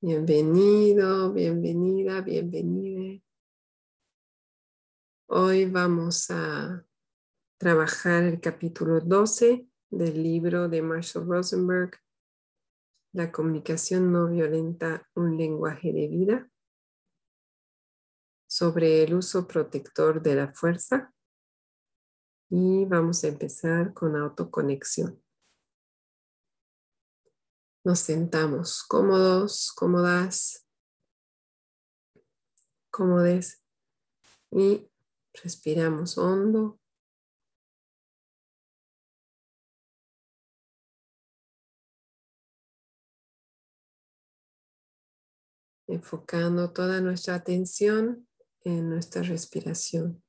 Bienvenido, bienvenida, bienvenida. Hoy vamos a trabajar el capítulo 12 del libro de Marshall Rosenberg, La comunicación no violenta, un lenguaje de vida, sobre el uso protector de la fuerza. Y vamos a empezar con autoconexión. Nos sentamos cómodos, cómodas, cómodes y respiramos hondo. enfocando toda nuestra atención en nuestra respiración.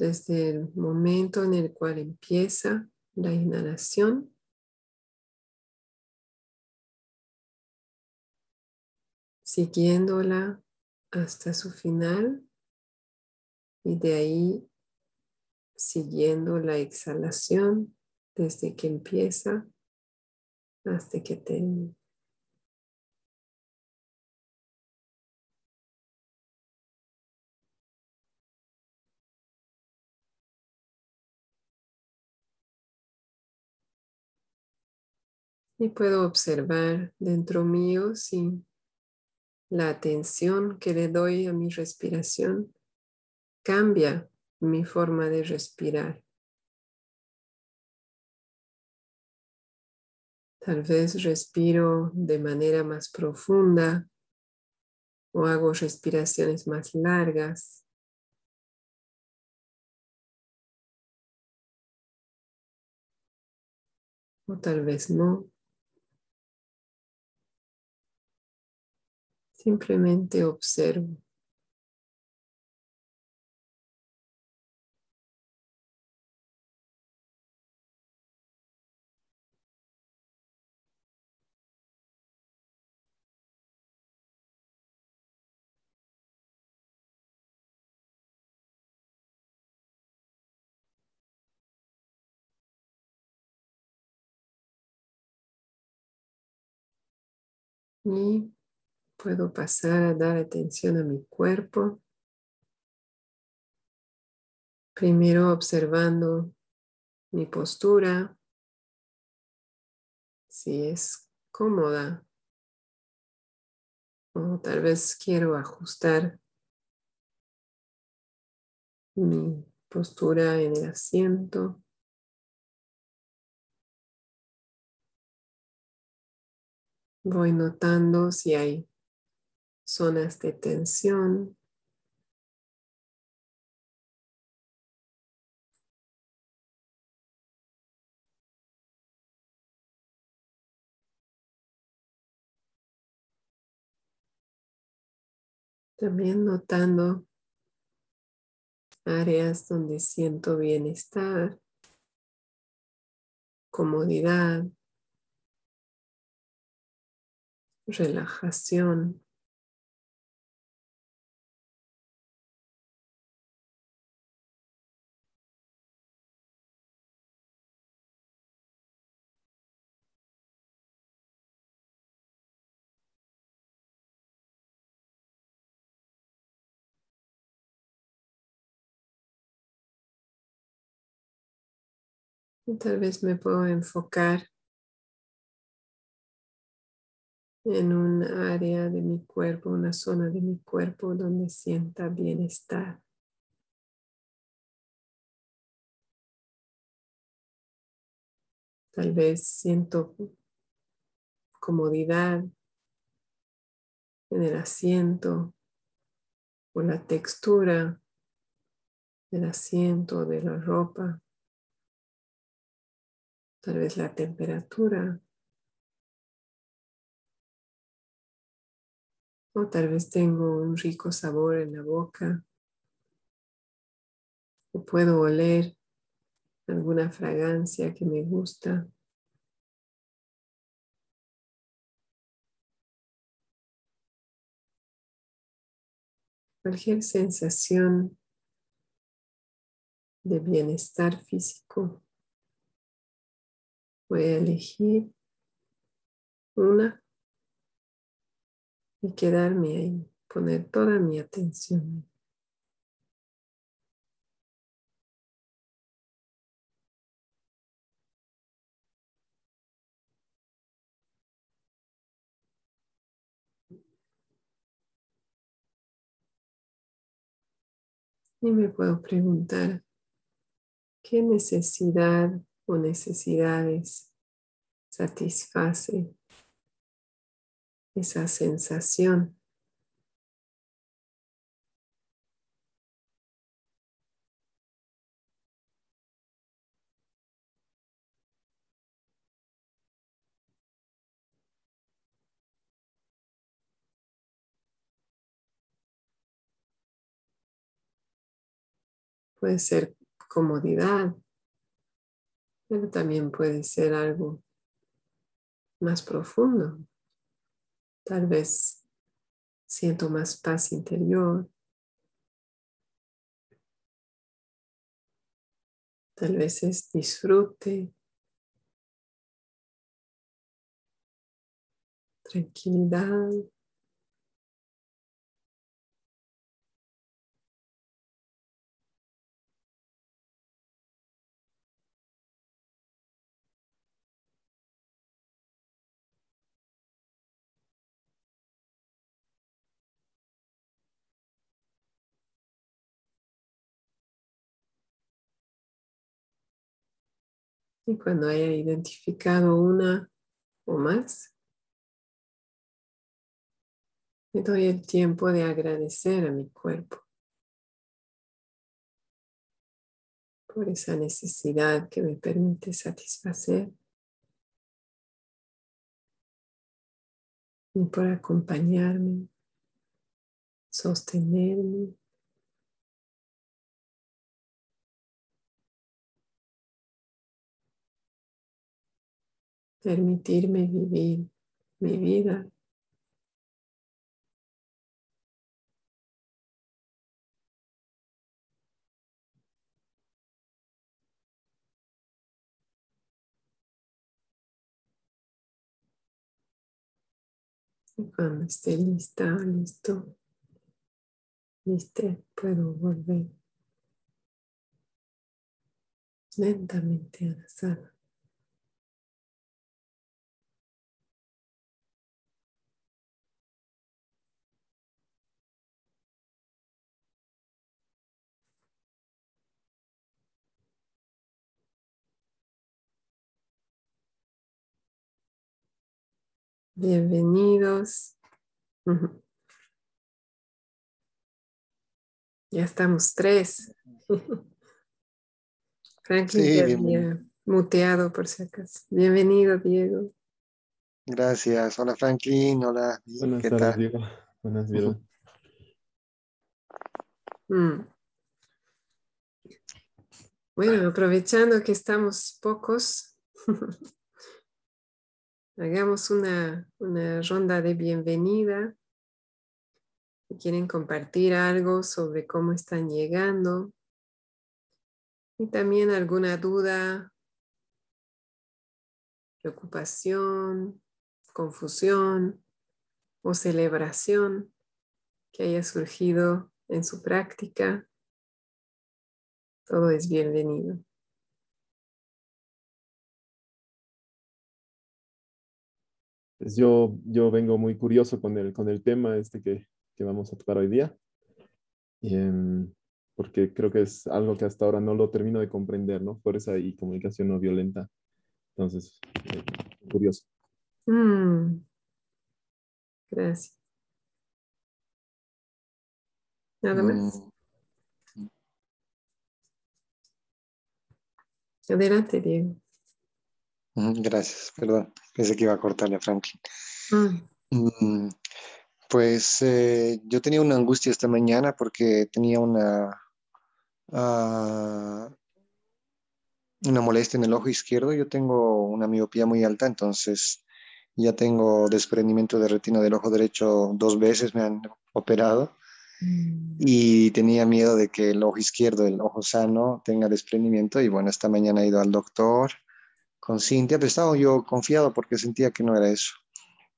Desde el momento en el cual empieza la inhalación. siguiéndola hasta su final y de ahí siguiendo la exhalación desde que empieza hasta que termina. Y puedo observar dentro mío si la atención que le doy a mi respiración cambia mi forma de respirar. Tal vez respiro de manera más profunda o hago respiraciones más largas. O tal vez no. Simplemente observo. Puedo pasar a dar atención a mi cuerpo. Primero observando mi postura, si es cómoda o tal vez quiero ajustar mi postura en el asiento. Voy notando si hay zonas de tensión. También notando áreas donde siento bienestar, comodidad, relajación. Tal vez me puedo enfocar en un área de mi cuerpo, una zona de mi cuerpo donde sienta bienestar. Tal vez siento comodidad en el asiento o la textura del asiento, de la ropa tal vez la temperatura, o tal vez tengo un rico sabor en la boca, o puedo oler alguna fragancia que me gusta. Cualquier sensación de bienestar físico. Voy a elegir una y quedarme ahí, poner toda mi atención. Y me puedo preguntar, ¿qué necesidad o necesidades satisface esa sensación? Puede ser comodidad, pero también puede ser algo más profundo. Tal vez siento más paz interior. Tal vez es disfrute, tranquilidad. Y cuando haya identificado una o más, me doy el tiempo de agradecer a mi cuerpo por esa necesidad que me permite satisfacer y por acompañarme, sostenerme. Permitirme vivir mi vida. Y cuando esté lista, listo, listo, puedo volver lentamente a la sala. Bienvenidos. Ya estamos tres. Franklin sí, muteado por si acaso. Bienvenido, Diego. Gracias. Hola, Franklin. Hola. Buenas tardes, Diego. Buenas, Diego. Mm. Bueno, aprovechando que estamos pocos, Hagamos una, ronda de bienvenida. Si quieren compartir algo sobre cómo están llegando y también alguna duda, preocupación, confusión o celebración que haya surgido en su práctica, todo es bienvenido. Pues yo, yo vengo muy curioso con el, con el tema este que, que vamos a tocar hoy día, em, porque creo que es algo que hasta ahora no lo termino de comprender, ¿no? Fuerza y comunicación no violenta. Entonces, eh, curioso. Mm. Gracias. Nada más. Adelante, Diego. Gracias, perdón. Pensé que iba a cortarle a Franklin. Mm. Pues eh, yo tenía una angustia esta mañana porque tenía una... Ah, una molestia en el ojo izquierdo. Yo tengo una miopía muy alta, entonces ya tengo desprendimiento de retina del ojo derecho dos veces, me han operado. Mm. Y tenía miedo de que el ojo izquierdo, el ojo sano, tenga desprendimiento. Y bueno, esta mañana he ido al doctor con Cintia, pero estaba yo confiado porque sentía que no era eso.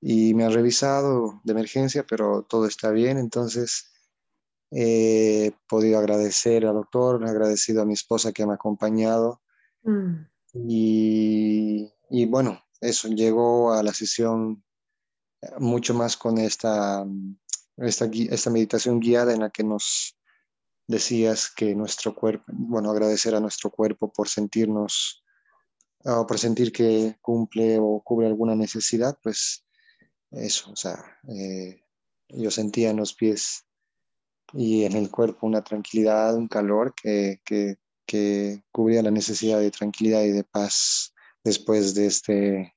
Y me ha revisado de emergencia, pero todo está bien. Entonces, he podido agradecer al doctor, he agradecido a mi esposa que me ha acompañado. Mm. Y, y, bueno, eso, llegó a la sesión mucho más con esta, esta, esta meditación guiada en la que nos decías que nuestro cuerpo, bueno, agradecer a nuestro cuerpo por sentirnos, o por sentir que cumple o cubre alguna necesidad, pues eso, o sea, eh, yo sentía en los pies y en el cuerpo una tranquilidad, un calor que, que, que cubría la necesidad de tranquilidad y de paz después de este,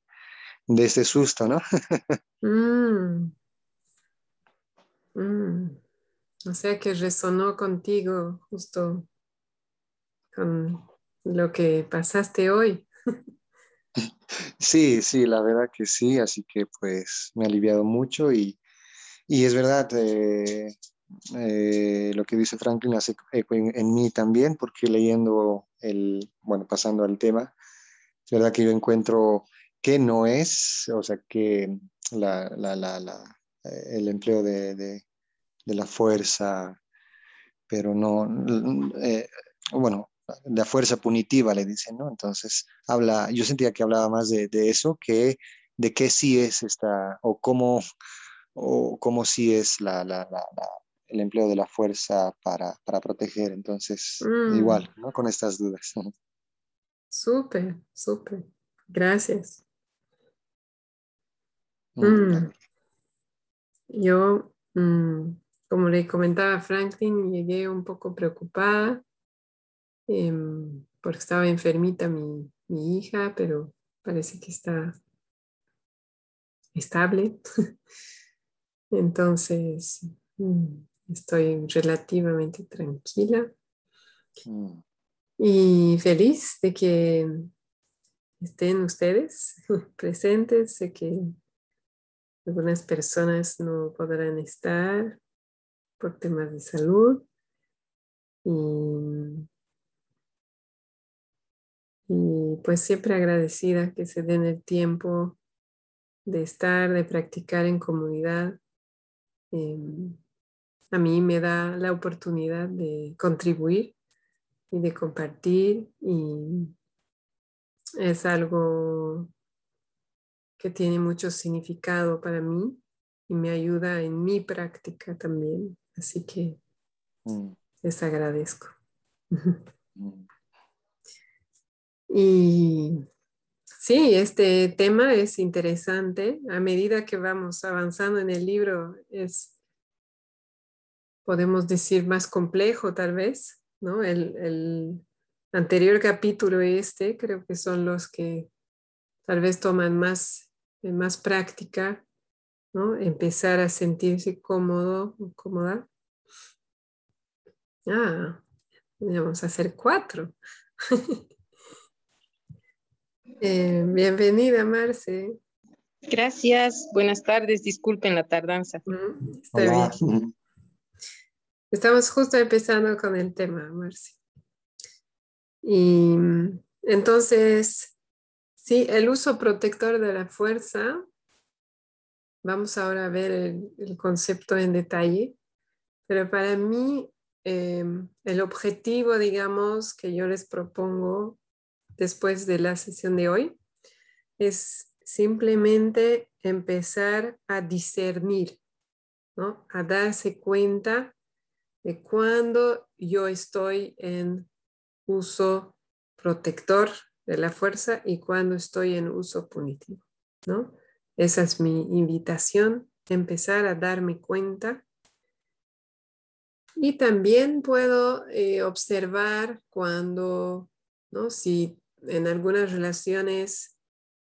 de este susto, ¿no? Mm. Mm. O sea que resonó contigo justo con lo que pasaste hoy. Sí, sí, la verdad que sí, así que pues me ha aliviado mucho y, y es verdad, eh, eh, lo que dice Franklin hace eco en, mí también, porque leyendo el, bueno, pasando al tema, es verdad que yo encuentro que no es, o sea, que la, la, la, el empleo de, de, la fuerza, pero no, eh, bueno, la fuerza punitiva le dicen, ¿no? Entonces, habla, yo sentía que hablaba más de, de eso que de qué sí es esta, o cómo, o cómo sí es la, la, la, el empleo de la fuerza para, para proteger. Entonces, mm. igual, ¿no? Con estas dudas. Súper, súper. Gracias. Mm. Yo, mm, como le comentaba a Franklin, llegué un poco preocupada em, porque estaba enfermita mi, mi hija, pero parece que está estable. Entonces, Estoy relativamente tranquila mm. y feliz de que estén ustedes presentes. Sé que algunas personas no podrán estar por temas de salud. Y, y, pues siempre agradecida que se den el tiempo de estar, de practicar en comunidad. Em, a mí me da la oportunidad de contribuir y de compartir y es algo que tiene mucho significado para mí y me ayuda en mi práctica también. Así que mm. les agradezco. Mm. Y sí, este tema es interesante. A medida que vamos avanzando en el libro, es podemos decir, más complejo tal vez, ¿no? El, anterior capítulo este creo que son los que tal vez toman más, más práctica, ¿no? Empezar a sentirse cómodo o cómoda. Ah, vamos a hacer cuatro. Eh, bienvenida, Marce. Gracias, buenas tardes, disculpen la tardanza. Mm, está bien. Estamos justo empezando con el tema, Marci. Y entonces, sí, el uso protector de la fuerza. Vamos ahora a ver el, concepto en detalle. Pero para mí, em, el objetivo, digamos, que yo les propongo después de la sesión de hoy es simplemente empezar a discernir, ¿no? a darse cuenta de cuando yo estoy en uso protector de la fuerza y cuando estoy en uso punitivo, ¿no? Esa es mi invitación, empezar a darme cuenta. Y también puedo eh, observar cuando, ¿no? Si en algunas relaciones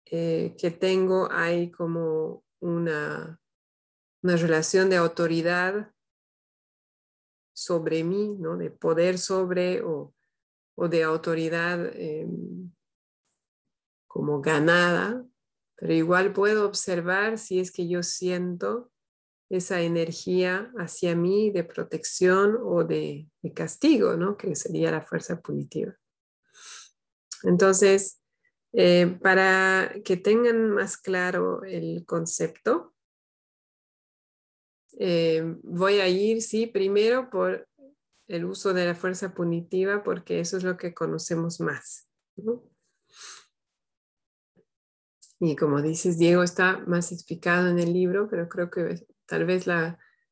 eh, que tengo hay como una, una relación de autoridad sobre mí, ¿no? De poder sobre o o de autoridad em, como ganada, pero igual puedo observar si es que yo siento esa energía hacia mí de protección o de, castigo, ¿no? que sería la fuerza punitiva. Entonces, eh, para que tengan más claro el concepto, eh, voy a ir, sí, primero por el uso de la fuerza punitiva, porque eso es lo que conocemos más. Y como dices, Diego, está más explicado en el libro, pero creo que tal vez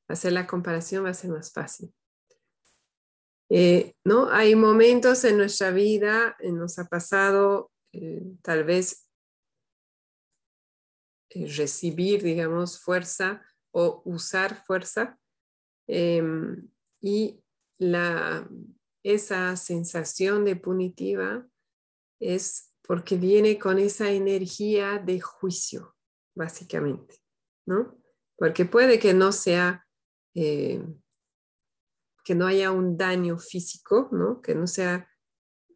hacer la comparación va a ser más fácil. Eh, ¿no? Hay momentos en nuestra vida, eh, nos ha pasado eh, tal vez recibir, digamos, fuerza o usar fuerza em, y la, esa sensación de punitiva es porque viene con esa energía de juicio, básicamente, ¿no? Porque puede que no sea, que no haya un daño físico, ¿no? Que no sea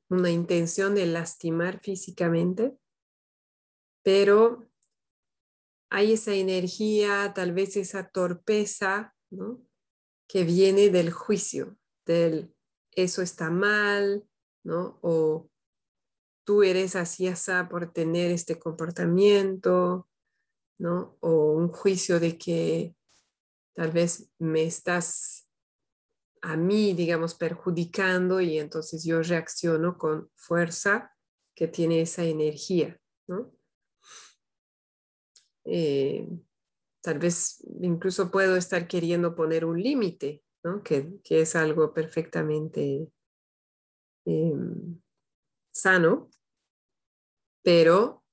una intención de lastimar físicamente, pero hay esa energía, tal vez esa torpeza, ¿no? Que viene del juicio, del eso está mal, ¿no? O tú eres así, así por tener este comportamiento, ¿no? O un juicio de que tal vez me estás a mí, digamos, perjudicando y entonces yo reacciono con fuerza que tiene esa energía, ¿no? Eh, tal vez incluso puedo estar queriendo poner un límite, ¿no? que, es algo perfectamente em, sano, pero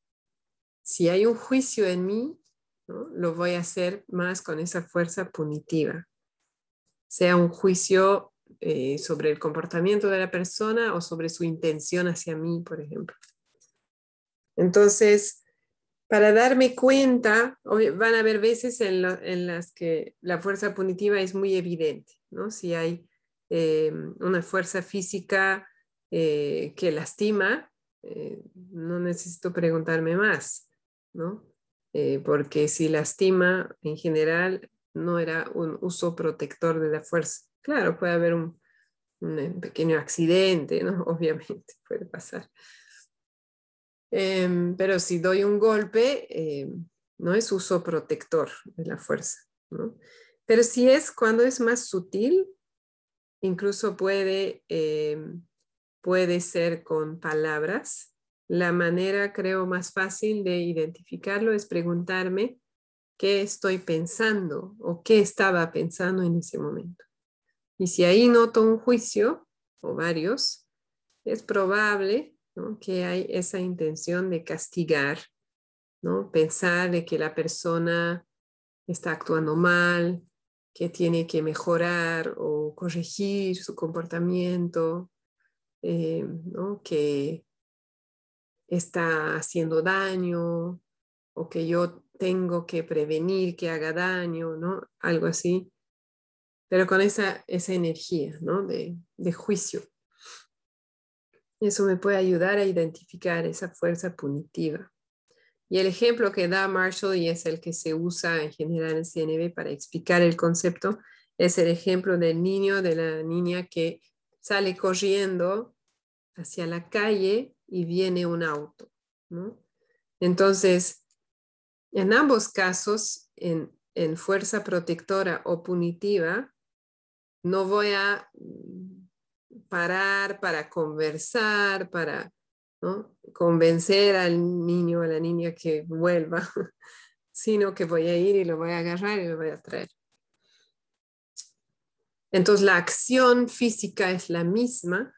si hay un juicio en mí, lo voy a hacer más con esa fuerza punitiva, sea un juicio eh, sobre el comportamiento de la persona o sobre su intención hacia mí, por ejemplo. Entonces, para darme cuenta, van a haber veces en, las que la fuerza punitiva es muy evidente, ¿no? Si hay eh, una fuerza física eh, que lastima, eh, no necesito preguntarme más, ¿no? Porque si lastima, en general, no era un uso protector de la fuerza. Claro, puede haber un, pequeño accidente, ¿no? Obviamente puede pasar. Em, pero si doy un golpe, em, no es uso protector de la fuerza, ¿no? Pero si es cuando es más sutil, incluso puede em, puede ser con palabras. La manera, creo, más fácil de identificarlo es preguntarme qué estoy pensando o qué estaba pensando en ese momento. Y si ahí noto un juicio o varios, es probable que hay esa intención de castigar, ¿no? pensar de que la persona está actuando mal, que tiene que mejorar o corregir su comportamiento, eh, que está haciendo daño o que yo tengo que prevenir que haga daño, ¿no? Algo así, pero con esa, esa energía, ¿no? De, de juicio. Eso me puede ayudar a identificar esa fuerza punitiva. Y el ejemplo que da Marshall, y es el que se usa en general en CNB para explicar el concepto, es el ejemplo del niño, de la niña que sale corriendo hacia la calle y viene un auto. Entonces, en ambos casos, en, fuerza protectora o punitiva, no voy a parar para conversar, para convencer al niño o a la niña que vuelva, sino que voy a ir y lo voy a agarrar y lo voy a traer. Entonces la acción física es la misma,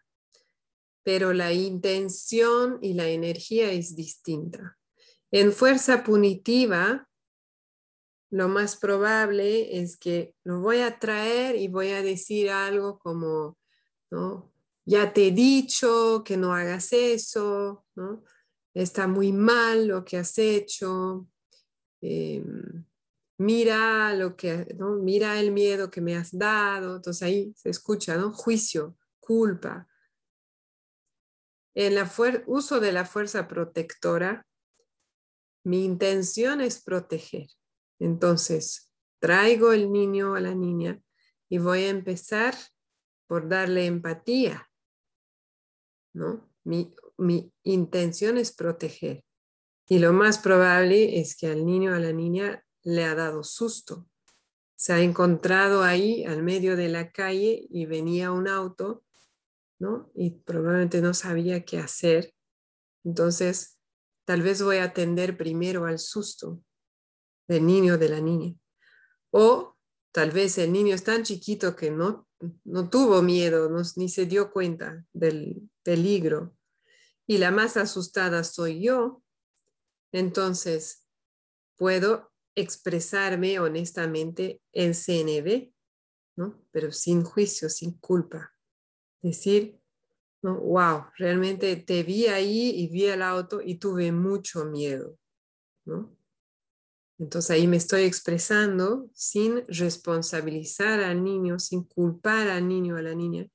pero la intención y la energía es distinta. En fuerza punitiva, lo más probable es que lo voy a traer y voy a decir algo como, ¿no? Ya te he dicho que no hagas eso, ¿no? Está muy mal lo que has hecho. Em, mira lo que, ¿no? mira el miedo que me has dado, entonces ahí se escucha, ¿no? Juicio, culpa. en el uso de la fuerza protectora, mi intención es proteger. Entonces, traigo el niño a la niña y voy a empezar por darle empatía, ¿no? Mi, mi intención es proteger. Y lo más probable es que al niño o a la niña le ha dado susto. Se ha encontrado ahí al medio de la calle y venía un auto, ¿no? Y probablemente no sabía qué hacer. Entonces, tal vez voy a atender primero al susto del niño o de la niña. O tal vez el niño es tan chiquito que no, no tuvo miedo, ni se dio cuenta del peligro. Y la más asustada soy yo. Entonces, puedo expresarme honestamente en CNB, ¿no? Pero sin juicio, sin culpa. Decir, wow, realmente te vi ahí y vi el auto y tuve mucho miedo, ¿no? Entonces ahí me estoy expresando sin responsabilizar al niño, sin culpar al niño o a la niña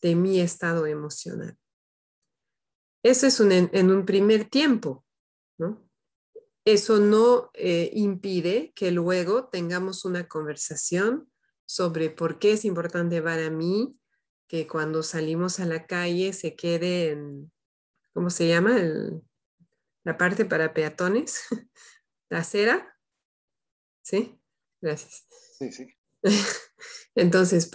de mi estado emocional. Eso es en un primer tiempo, ¿no? Eso no eh, impide que luego tengamos una conversación sobre por qué es importante para mí que cuando salimos a la calle se quede en, ¿cómo se llama? la parte para peatones, la acera. ¿Sí? Gracias. Sí, sí. Entonces,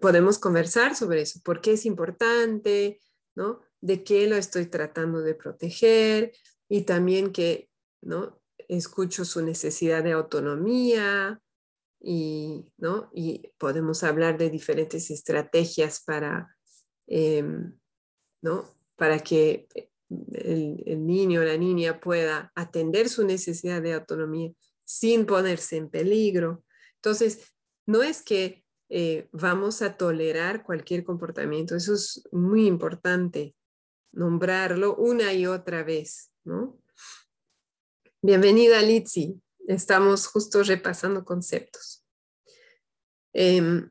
podemos conversar sobre eso. ¿Por qué es importante? ¿No? ¿De qué lo estoy tratando de proteger? Y también que ¿no? Escucho su necesidad de autonomía y, ¿no? y podemos hablar de diferentes estrategias para, em, ¿no? para que el, niño o la niña pueda atender su necesidad de autonomía sin ponerse en peligro. Entonces, no es que eh, vamos a tolerar cualquier comportamiento, eso es muy importante, nombrarlo una y otra vez, ¿no? Bienvenida, Litsi. Estamos justo repasando conceptos. Em,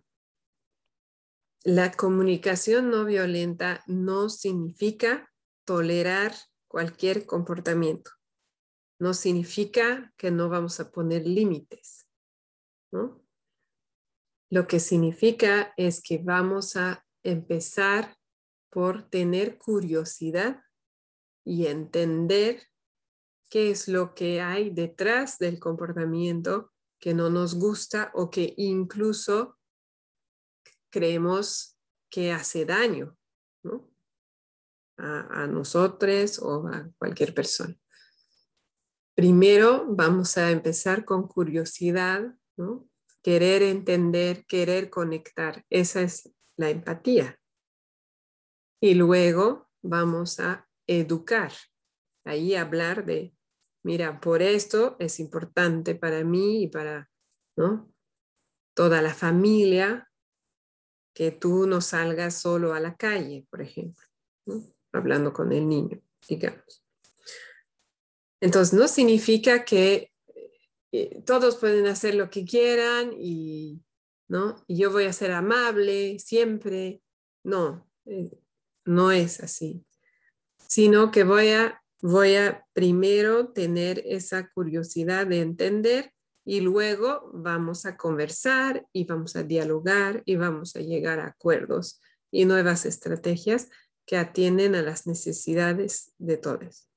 la comunicación no violenta no significa tolerar cualquier comportamiento. No significa que no vamos a poner límites. Lo que significa es que vamos a empezar por tener curiosidad y entender qué es lo que hay detrás del comportamiento que no nos gusta o que incluso creemos que hace daño a, nosotros o a cualquier persona. Primero vamos a empezar con curiosidad, querer entender, querer conectar. Esa es la empatía. Y luego vamos a educar. Ahí hablar de mira, por esto es importante para mí y para toda la familia que tú no salgas solo a la calle, por ejemplo, hablando con el niño, digamos. Entonces, no significa que eh, todos pueden hacer lo que quieran y, ¿no? y yo voy a ser amable siempre. No, eh, no es así, sino que voy a voy a primero tener esa curiosidad de entender y luego vamos a conversar y vamos a dialogar y vamos a llegar a acuerdos y nuevas estrategias que atienden a las necesidades de todos.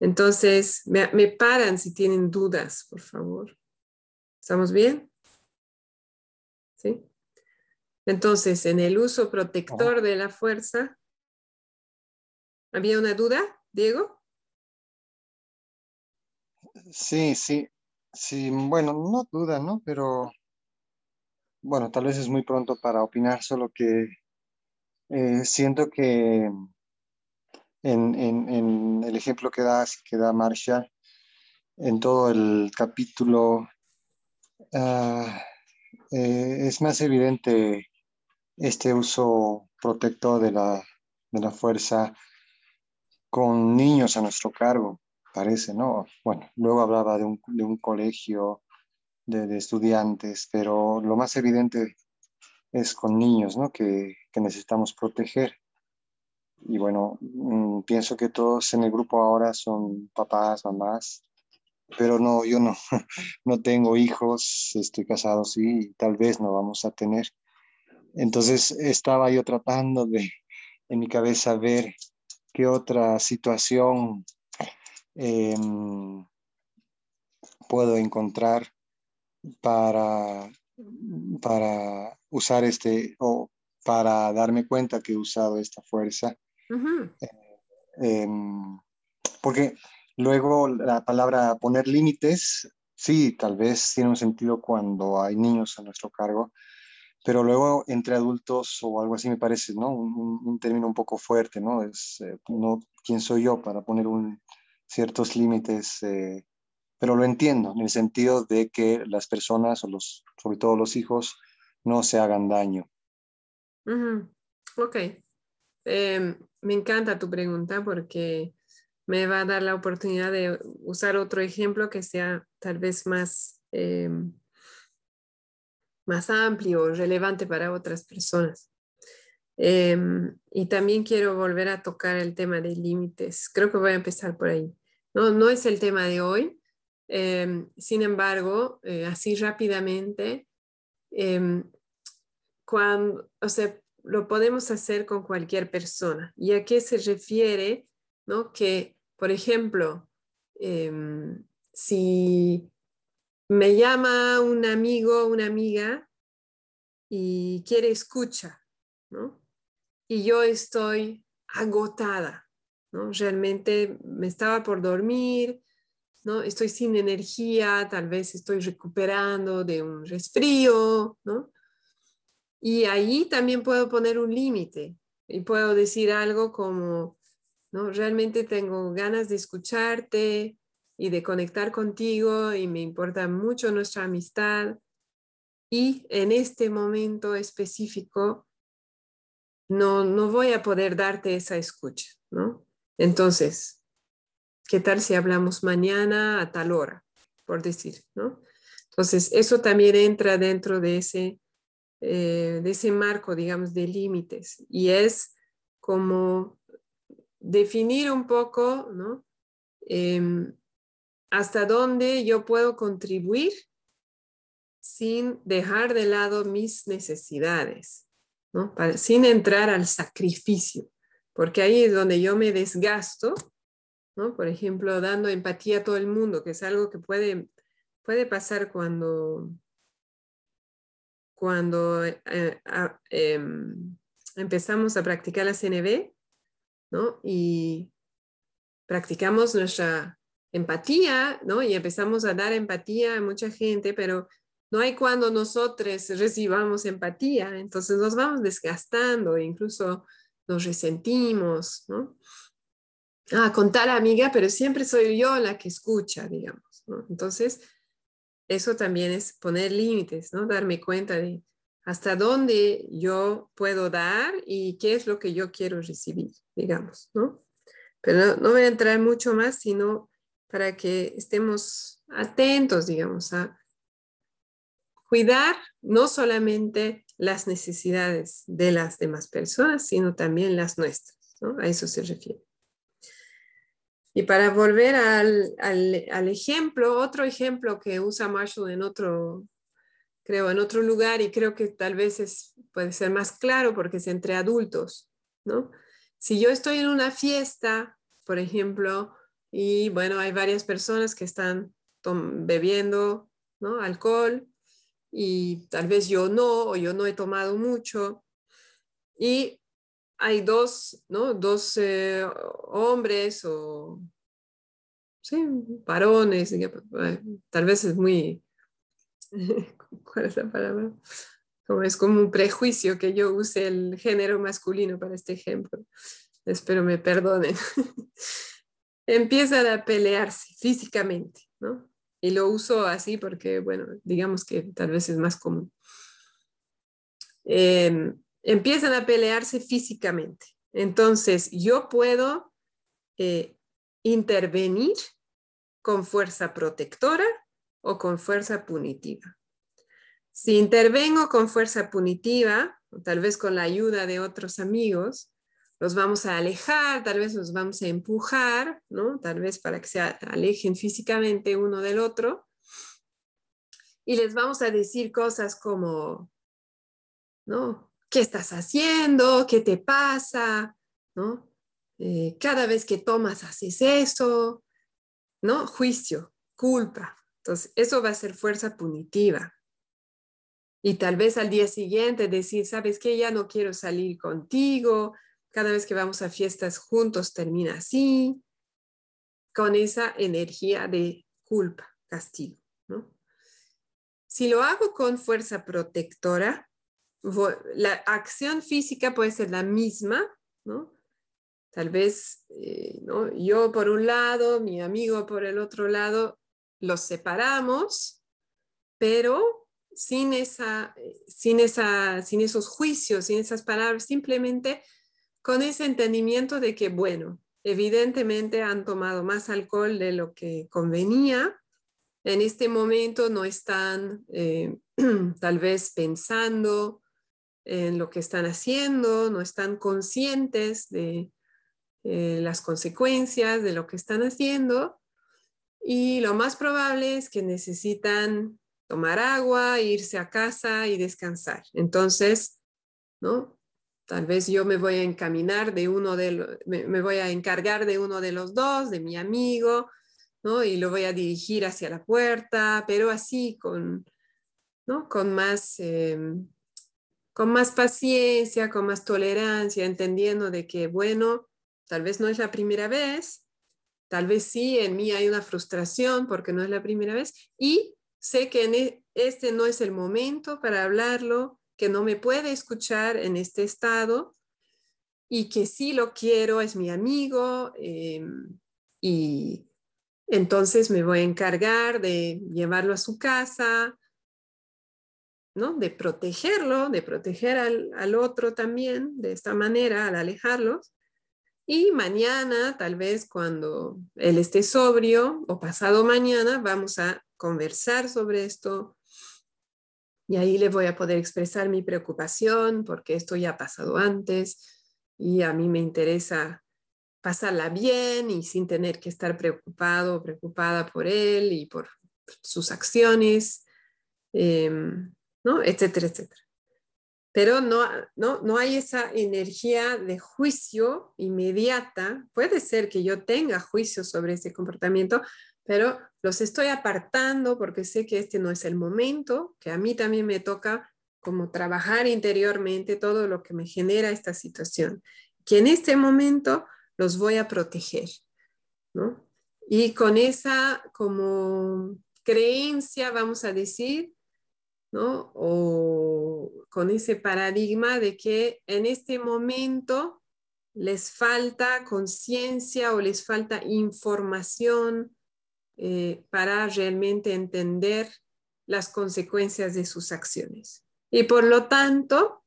Entonces, me, paran si tienen dudas, por favor. ¿Estamos bien? ¿Sí? Entonces, en el uso protector de la fuerza, ¿Había una duda, Diego? Sí, sí, sí, bueno, no duda, ¿no? Pero bueno, tal vez es muy pronto para opinar, solo que eh, siento que en, el ejemplo que da, que da Marcia, en todo el capítulo, ah, eh, es más evidente este uso protector de la, de la fuerza con niños a nuestro cargo, parece, ¿no? Bueno, luego hablaba de un, de un colegio de, estudiantes, pero lo más evidente es con niños, ¿no? Que, que necesitamos proteger. y bueno, mm, pienso que todos en el grupo ahora son papás, mamás, pero no, yo no, no tengo hijos, estoy casado, sí, tal vez no vamos a tener. Entonces estaba yo tratando de en mi cabeza ver qué otra situación em, puedo encontrar para, para usar este o para darme cuenta que he usado esta fuerza. Eh, em, porque luego la palabra poner límites, sí, tal vez tiene un sentido cuando hay niños a nuestro cargo, pero luego entre adultos o algo así me parece, ¿no? Un, término un poco fuerte, ¿no? Es, eh, no, ¿quién soy yo para poner un, ciertos límites? Eh, pero lo entiendo en el sentido de que las personas, o los, sobre todo los hijos, no se hagan daño. Ok. Em, me encanta tu pregunta porque me va a dar la oportunidad de usar otro ejemplo que sea tal vez más em, más amplio, relevante para otras personas. Em, y también quiero volver a tocar el tema de límites. Creo que voy a empezar por ahí. No, no es el tema de hoy. Em, sin embargo, eh, así rápidamente, em, cuando, o sea, lo podemos hacer con cualquier persona. ¿Y a qué se refiere? ¿no? Que, por ejemplo, si me llama un amigo, una amiga y quiere escucha, ¿no? Y yo estoy agotada, ¿no? Realmente me estaba por dormir, ¿no? Estoy sin energía, tal vez estoy recuperando de un resfrío, ¿no? Y ahí también puedo poner un límite y puedo decir algo como, ¿no? Realmente tengo ganas de escucharte, y de conectar contigo y me importa mucho nuestra amistad. Y en este momento específico no, no voy a poder darte esa escucha, ¿no? Entonces, ¿qué tal si hablamos mañana a tal hora, por decir, ¿no? Entonces, eso también entra dentro de ese, eh, de ese marco, digamos, de límites. Y es como definir un poco, ¿no? Em, hasta dónde yo puedo contribuir sin dejar de lado mis necesidades, sin entrar al sacrificio, porque ahí es donde yo me desgasto, por ejemplo, dando empatía a todo el mundo, que es algo que puede, puede pasar cuando, cuando eh, em, empezamos a practicar la CNV, ¿no? y practicamos nuestra empatía, ¿no? Y empezamos a dar empatía a mucha gente, pero no hay cuando nosotros recibamos empatía, entonces nos vamos desgastando, incluso nos resentimos, ¿no? Ah, con tal amiga, pero siempre soy yo la que escucha, digamos, ¿no? Entonces, eso también es poner límites, ¿no? Darme cuenta de hasta dónde yo puedo dar y qué es lo que yo quiero recibir, digamos, ¿no? Pero no voy a entrar mucho más, sino para que estemos atentos, digamos, a cuidar no solamente las necesidades de las demás personas, sino también las nuestras. ¿no? A eso se refiere. Y para volver al, ejemplo, otro ejemplo que usa Marshall en otro, creo, en otro lugar, y creo que tal vez es, puede ser más claro porque es entre adultos, ¿no? Si yo estoy en una fiesta, por ejemplo, y bueno, hay varias personas que están bebiendo ¿no? alcohol y tal vez yo no, o yo no he tomado mucho. Y hay dos, ¿no? Dos eh, hombres o, sí, varones, tal vez es muy, ¿cuál es la palabra? Como es como un prejuicio que yo use el género masculino para este ejemplo. Espero me perdonen. empiezan a pelearse físicamente, ¿no? Y lo uso así porque, bueno, digamos que tal vez es más común. Em, empiezan a pelearse físicamente. Entonces, yo puedo eh, intervenir con fuerza protectora o con fuerza punitiva. Si intervengo con fuerza punitiva, tal vez con la ayuda de otros amigos, los vamos a alejar, tal vez los vamos a empujar, ¿no? Tal vez para que se alejen físicamente uno del otro. Y les vamos a decir cosas como, ¿no? ¿Qué estás haciendo? ¿Qué te pasa? ¿No? Eh, cada vez que tomas haces eso, ¿no? Juicio, culpa. Entonces, eso va a ser fuerza punitiva. Y tal vez al día siguiente decir, ¿sabes qué? Ya no quiero salir contigo, cada vez que vamos a fiestas juntos termina así, con esa energía de culpa, castigo. ¿no? Si lo hago con fuerza protectora, la acción física puede ser la misma, ¿no? Tal vez eh, ¿no? yo por un lado, mi amigo por el otro lado, los separamos, pero sin, esa, sin, esa, sin esos juicios, sin esas palabras, simplemente con ese entendimiento de que, bueno, evidentemente han tomado más alcohol de lo que convenía. En este momento no están eh, tal vez pensando en lo que están haciendo, no están conscientes de eh, las consecuencias de lo que están haciendo y lo más probable es que necesitan tomar agua, irse a casa y descansar. Entonces, ¿no? Tal vez yo me voy a encaminar de uno de me, voy a encargar de uno de los dos, de mi amigo, ¿no? Y lo voy a dirigir hacia la puerta, pero así con, ¿no? Con más, em, con más paciencia, con más tolerancia, entendiendo de que, bueno, tal vez no es la primera vez, tal vez sí, en mí hay una frustración porque no es la primera vez y sé que e, este no es el momento para hablarlo, que no me puede escuchar en este estado y que sí lo quiero, es mi amigo em, y entonces me voy a encargar de llevarlo a su casa, ¿no? de protegerlo, de proteger al, al otro también de esta manera, al alejarlos. Y mañana, tal vez cuando él esté sobrio o pasado mañana, vamos a conversar sobre esto, y ahí le voy a poder expresar mi preocupación porque esto ya ha pasado antes y a mí me interesa pasarla bien y sin tener que estar preocupado o preocupada por él y por sus acciones, em, ¿no? etcétera, etcétera. Pero no, no, no hay esa energía de juicio inmediata. Puede ser que yo tenga juicio sobre ese comportamiento, pero los estoy apartando porque sé que este no es el momento, que a mí también me toca como trabajar interiormente todo lo que me genera esta situación, que en este momento los voy a proteger, ¿no? Y con esa como creencia, vamos a decir, ¿no? O con ese paradigma de que en este momento les falta conciencia o les falta información eh, para realmente entender las consecuencias de sus acciones. Y por lo tanto,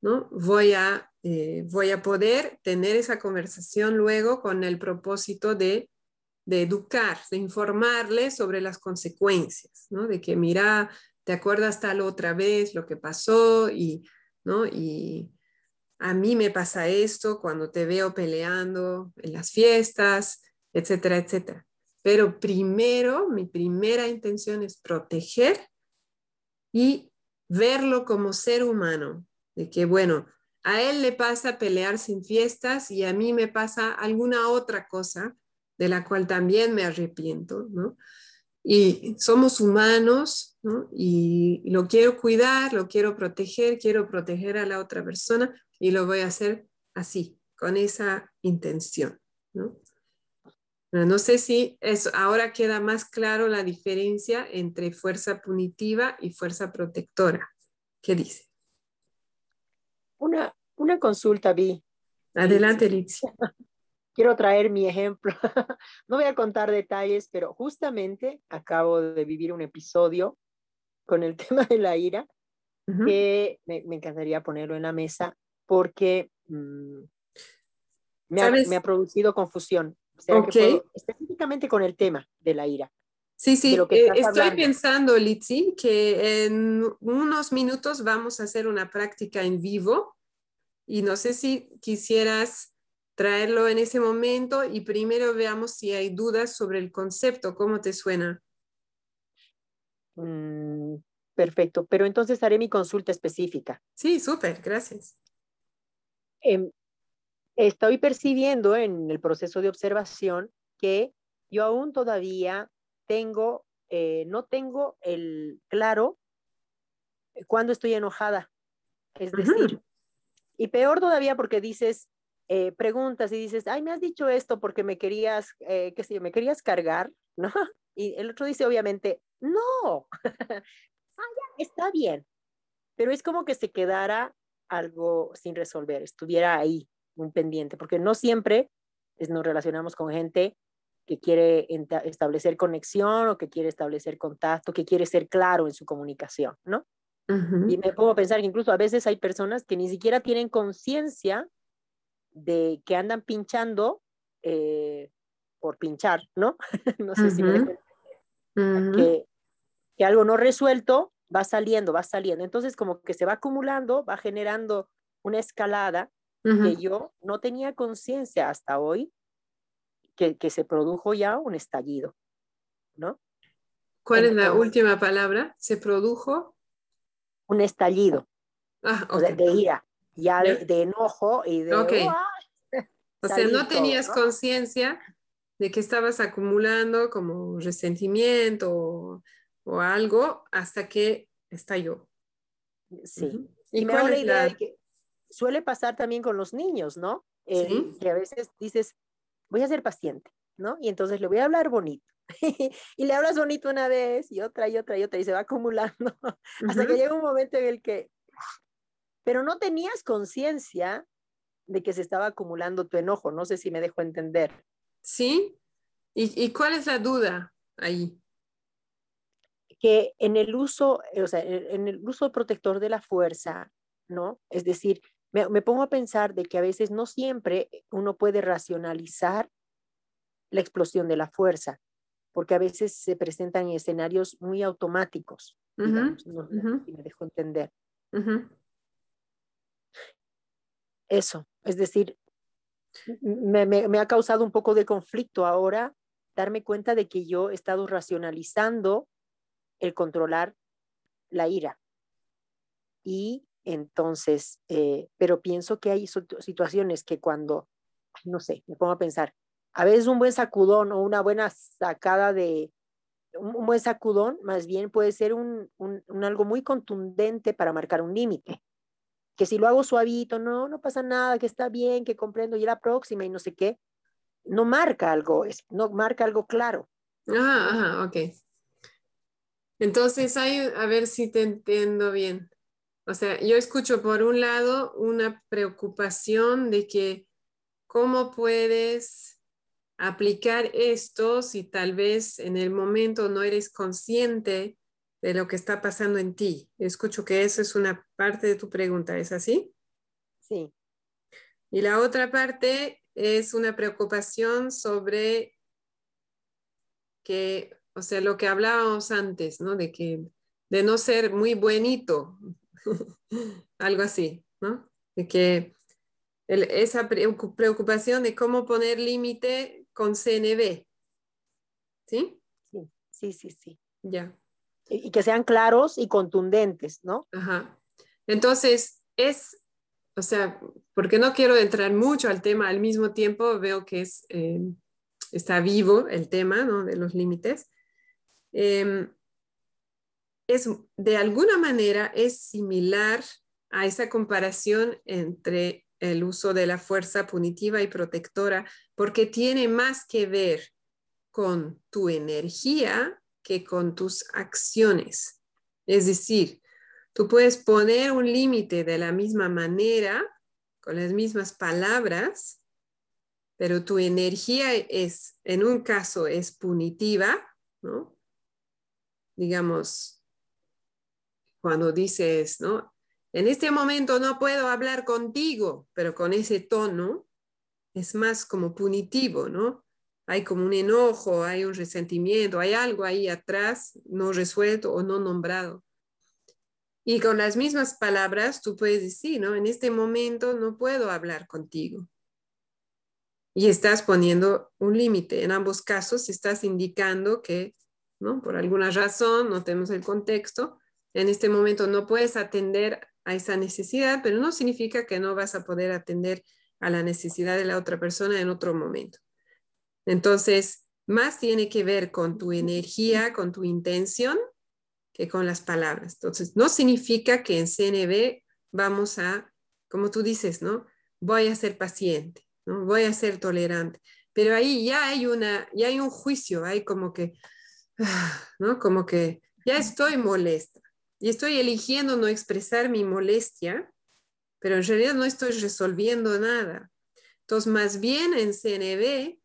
¿no? voy, a, eh, voy a poder tener esa conversación luego con el propósito de, de educar, de informarles sobre las consecuencias, ¿no? de que mira, ¿te acuerdas tal otra vez lo que pasó? Y, ¿no? y a mí me pasa esto cuando te veo peleando en las fiestas, etcétera, etcétera. Pero primero, mi primera intención es proteger y verlo como ser humano, de que, bueno, a él le pasa pelear sin fiestas y a mí me pasa alguna otra cosa de la cual también me arrepiento, ¿no? Y somos humanos, ¿no? Y lo quiero cuidar, lo quiero proteger, quiero proteger a la otra persona y lo voy a hacer así, con esa intención, ¿no? No sé si eso, ahora queda más claro la diferencia entre fuerza punitiva y fuerza protectora. ¿Qué dice? Una, una consulta, Vi. Adelante, Litzia. Quiero traer mi ejemplo. no voy a contar detalles, pero justamente acabo de vivir un episodio con el tema de la ira que me, encantaría ponerlo en la mesa porque mm, me, ha, me, ha, producido confusión específicamente con el tema de la ira. Sí, sí, eh, estoy pensando, Litsi, que en unos minutos vamos a hacer una práctica en vivo y no sé si quisieras traerlo en ese momento y primero veamos si hay dudas sobre el concepto. ¿Cómo te suena? Mm, perfecto, pero entonces haré mi consulta específica. Sí, súper, gracias. Em, estoy percibiendo en el proceso de observación que yo aún todavía tengo, eh, no tengo el claro cuando estoy enojada. Es decir, y peor todavía porque dices, eh, preguntas y dices, ay, me has dicho esto porque me querías, eh, qué sé yo, me querías cargar, ¿no? Y el otro dice, obviamente, no, ah, ya, está bien. Pero es como que se quedara algo sin resolver, estuviera ahí, un pendiente, porque no siempre nos relacionamos con gente que quiere establecer conexión o que quiere establecer contacto, que quiere ser claro en su comunicación, ¿no? Y me pongo a pensar que incluso a veces hay personas que ni siquiera tienen conciencia de que andan pinchando eh, por pinchar, ¿no? no sé si me que, que algo no resuelto va saliendo, va saliendo. Entonces como que se va acumulando, va generando una escalada que yo no tenía conciencia hasta hoy que, que, se produjo ya un estallido, ¿no? ¿Cuál es la última palabra? ¿Se produjo? Un estallido. Ah, de ira, ya de, enojo y de... o sea, no tenías conciencia de que estabas acumulando como resentimiento o, o algo hasta que estalló. Sí. Y, me da la idea de que suele pasar también con los niños, ¿no? Que a veces dices, voy a ser paciente, ¿no? Y entonces le voy a hablar bonito. y le hablas bonito una vez y otra y otra y otra y se va acumulando hasta que llega un momento en el que, pero no tenías conciencia de que se estaba acumulando tu enojo, no sé si me dejo entender. Sí, ¿y, y cuál es la duda ahí? Que en el uso, o sea, en el uso protector de la fuerza, ¿no? Es decir, me, pongo a pensar de que a veces no siempre uno puede racionalizar la explosión de la fuerza, porque a veces se presentan escenarios muy automáticos, digamos, no si me dejo entender. Eso, es decir, me, me, ha causado un poco de conflicto ahora darme cuenta de que yo he estado racionalizando el controlar la ira. Y entonces, eh, pero pienso que hay situaciones que cuando, no sé, me pongo a pensar, a veces un buen sacudón o una buena sacada de, un, buen sacudón más bien puede ser un, un, algo muy contundente para marcar un límite. Que si lo hago suavito, no, no pasa nada, que está bien, que comprendo, y la próxima y no sé qué, no marca algo, no marca algo claro. Ajá, ajá, ok. Entonces, hay, a ver si te entiendo bien. O sea, yo escucho por un lado una preocupación de que cómo puedes aplicar esto si tal vez en el momento no eres consciente de lo que está pasando en ti. Escucho que esa es una parte de tu pregunta, ¿es así? Sí. Y la otra parte es una preocupación sobre que, o sea, lo que hablábamos antes, ¿no? De que de no ser muy buenito, algo así, ¿no? De que esa preocupación de cómo poner límite con CNB, ¿sí? Sí, sí, sí, Ya. Y, que sean claros y contundentes, ¿no? Ajá. Entonces, es, o sea, porque no quiero entrar mucho al tema al mismo tiempo, veo que es, eh, está vivo el tema, ¿no? De los límites. Em, es de alguna manera es similar a esa comparación entre el uso de la fuerza punitiva y protectora, porque tiene más que ver con tu energía que con tus acciones. Es decir, tú puedes poner un límite de la misma manera, con las mismas palabras, pero tu energía es, en un caso, es punitiva, ¿no? Digamos, cuando dices, ¿no? En este momento no puedo hablar contigo, pero con ese tono es más como punitivo, ¿no? Hay como un enojo, hay un resentimiento, hay algo ahí atrás no resuelto o no nombrado. Y con las mismas palabras tú puedes decir, ¿no? En este momento no puedo hablar contigo. Y estás poniendo un límite. En ambos casos estás indicando que, ¿no? Por alguna razón, no tenemos el contexto, en este momento no puedes atender a esa necesidad, pero no significa que no vas a poder atender a la necesidad de la otra persona en otro momento. Entonces, más tiene que ver con tu energía, con tu intención, que con las palabras. Entonces, no significa que en CNB vamos a, como tú dices, ¿no? Voy a ser paciente, ¿no? Voy a ser tolerante. Pero ahí ya hay una, ya hay un juicio, hay como que, ¿no? Como que ya estoy molesta y estoy eligiendo no expresar mi molestia, pero en realidad no estoy resolviendo nada. Entonces, más bien en CNB,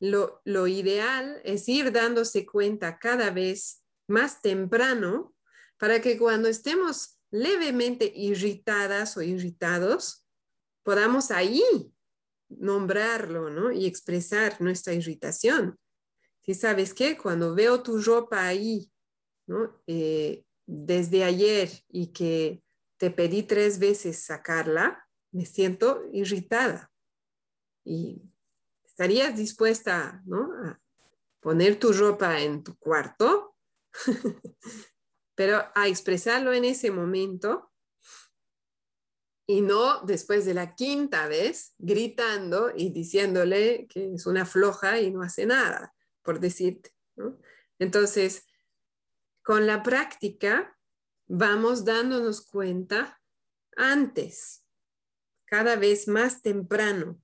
lo, lo ideal es ir dándose cuenta cada vez más temprano para que cuando estemos levemente irritadas o irritados, podamos ahí nombrarlo, ¿no? Y expresar nuestra irritación. Si sabes que cuando veo tu ropa ahí, ¿no? Eh, desde ayer y que te pedí tres veces sacarla, me siento irritada. Y estarías dispuesta, ¿no? A poner tu ropa en tu cuarto pero a expresarlo en ese momento y no después de la quinta vez gritando y diciéndole que es una floja y no hace nada, por decirte. Entonces, con la práctica vamos dándonos cuenta antes, cada vez más temprano,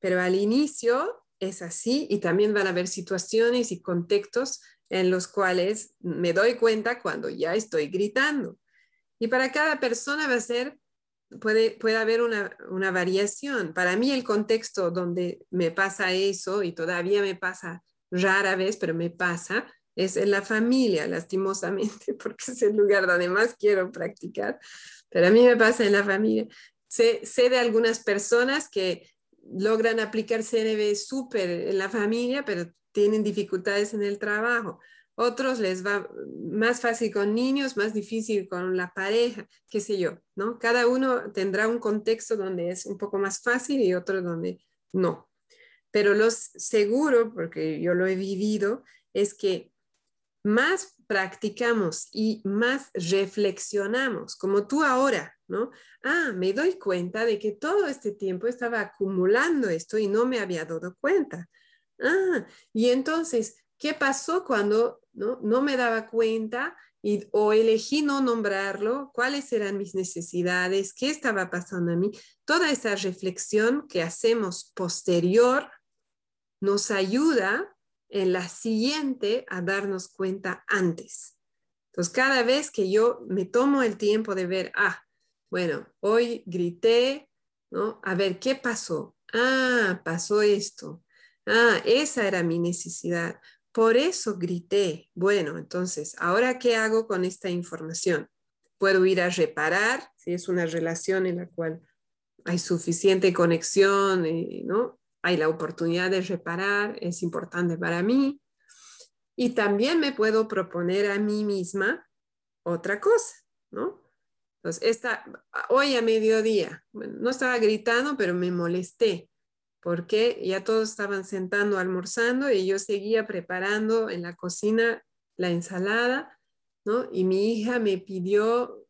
pero al inicio es así y también van a haber situaciones y contextos en los cuales me doy cuenta cuando ya estoy gritando. Y para cada persona va a ser, puede, puede haber una, una variación. Para mí el contexto donde me pasa eso y todavía me pasa rara vez, pero me pasa, es en la familia, lastimosamente, porque es el lugar donde más quiero practicar. Pero a mí me pasa en la familia. Sé, sé de algunas personas que logran aplicar CNB súper en la familia, pero tienen dificultades en el trabajo. Otros les va más fácil con niños, más difícil con la pareja, qué sé yo, ¿no? Cada uno tendrá un contexto donde es un poco más fácil y otro donde no. Pero lo seguro, porque yo lo he vivido, es que más practicamos y más reflexionamos, como tú ahora, ¿no? Ah, me doy cuenta de que todo este tiempo estaba acumulando esto y no me había dado cuenta. Ah, y entonces, ¿qué pasó cuando no, no me daba cuenta y, o elegí no nombrarlo? ¿Cuáles eran mis necesidades? ¿Qué estaba pasando a mí? Toda esa reflexión que hacemos posterior nos ayuda en la siguiente a darnos cuenta antes. Entonces, cada vez que yo me tomo el tiempo de ver, ah, bueno, hoy grité, ¿no? A ver, ¿qué pasó? Ah, pasó esto. Ah, esa era mi necesidad. Por eso grité. Bueno, entonces, ¿ahora qué hago con esta información? Puedo ir a reparar, si es una relación en la cual hay suficiente conexión, eh, ¿no? Hay la oportunidad de reparar, es importante para mí. Y también me puedo proponer a mí misma otra cosa, ¿no? Entonces, esta, hoy a mediodía, no estaba gritando, pero me molesté porque ya todos estaban sentando almorzando y yo seguía preparando en la cocina la ensalada, ¿no? Y mi hija me pidió,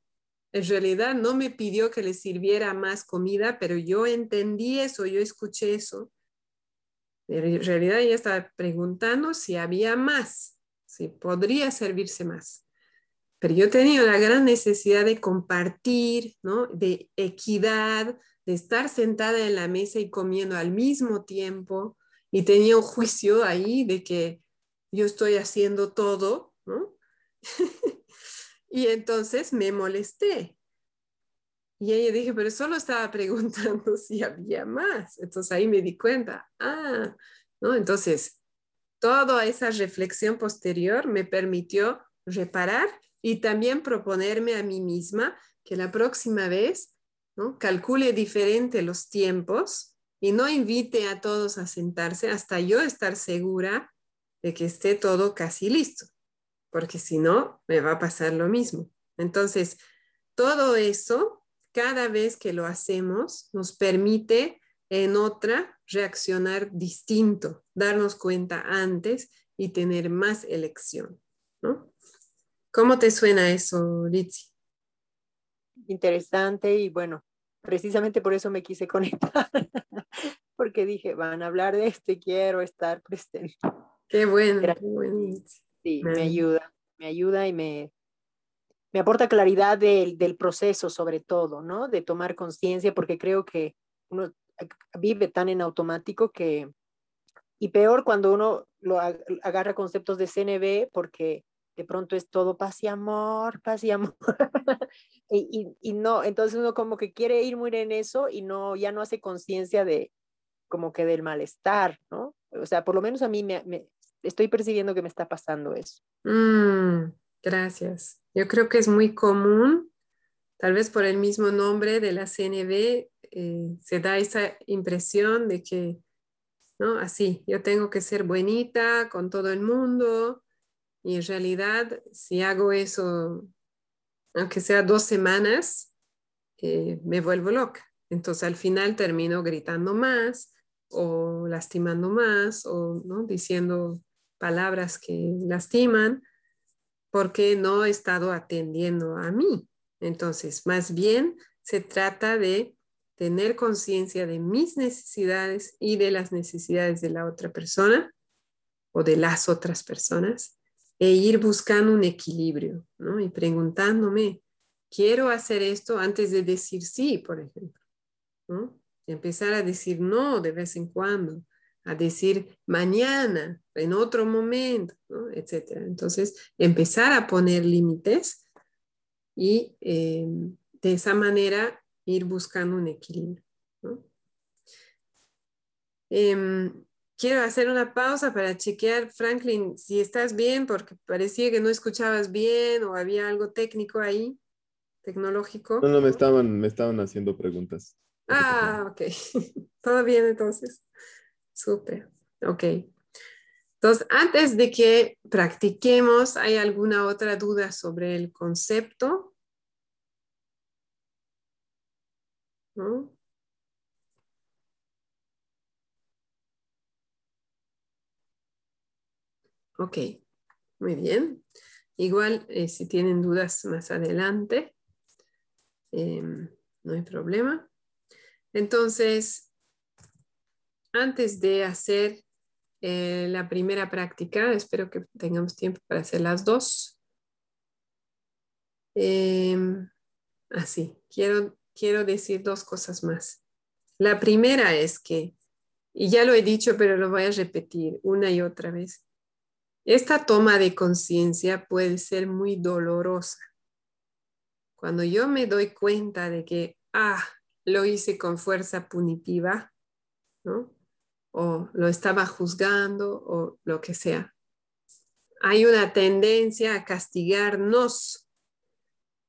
en realidad no me pidió que le sirviera más comida, pero yo entendí eso, yo escuché eso. En realidad ella estaba preguntando si había más, si podría servirse más. Pero yo tenía una gran necesidad de compartir, ¿no? De equidad, de estar sentada en la mesa y comiendo al mismo tiempo y tenía un juicio ahí de que yo estoy haciendo todo, ¿no? y entonces me molesté. Y ella dije, pero solo estaba preguntando si había más. Entonces ahí me di cuenta, ah, ¿no? Entonces, toda esa reflexión posterior me permitió reparar y también proponerme a mí misma que la próxima vez Calcule diferente los tiempos y no invite a todos a sentarse hasta yo estar segura de que esté todo casi listo, porque si no, me va a pasar lo mismo. Entonces, todo eso, cada vez que lo hacemos, nos permite en otra reaccionar distinto, darnos cuenta antes y tener más elección. ¿no? ¿Cómo te suena eso, Litsi? Interesante y bueno, precisamente por eso me quise conectar, porque dije, van a hablar de esto y quiero estar presente. Qué bueno, qué bueno. Sí, me ayuda, me ayuda y me, me aporta claridad del, del proceso sobre todo, ¿no? De tomar conciencia, porque creo que uno vive tan en automático que, y peor cuando uno lo agarra conceptos de CNB, porque de pronto es todo paz y amor, paz y amor. y, y, no, entonces uno como que quiere ir muy en eso y no, ya no hace conciencia de como que del malestar, ¿no? O sea, por lo menos a mí me, estoy percibiendo que me está pasando eso. Mm, gracias. Yo creo que es muy común, tal vez por el mismo nombre de la CNB, eh, se da esa impresión de que, ¿no? Así, yo tengo que ser buenita con todo el mundo y en realidad si hago eso, aunque sea dos semanas, eh, me vuelvo loca. Entonces al final termino gritando más o lastimando más o ¿no? diciendo palabras que lastiman porque no he estado atendiendo a mí. Entonces, más bien se trata de tener conciencia de mis necesidades y de las necesidades de la otra persona o de las otras personas e ir buscando un equilibrio, ¿no? Y preguntándome, quiero hacer esto antes de decir sí, por ejemplo, empezar a decir no de vez en cuando, a decir mañana, en otro momento, ¿no? Etc. Entonces, empezar a poner límites y eh, de esa manera ir buscando un equilibrio. Em, quiero hacer una pausa para chequear, Franklin, si estás bien, porque parecía que no escuchabas bien o había algo técnico ahí, tecnológico. No, no, me estaban, me estaban haciendo preguntas. Ah, ok. Todo bien entonces. Súper. Ok. Entonces, antes de que practiquemos, ¿hay alguna otra duda sobre el concepto? Ok, muy bien. Igual, eh, si tienen dudas más adelante, em, no hay problema. Entonces, antes de hacer eh, la primera práctica, espero que tengamos tiempo para hacer las dos. Em, así, quiero quiero decir dos cosas más. La primera es que, y ya lo he dicho, pero lo voy a repetir una y otra vez, esta toma de conciencia puede ser muy dolorosa. Cuando yo me doy cuenta de que, ah, lo hice con fuerza punitiva, ¿no? O lo estaba juzgando o lo que sea. Hay una tendencia a castigarnos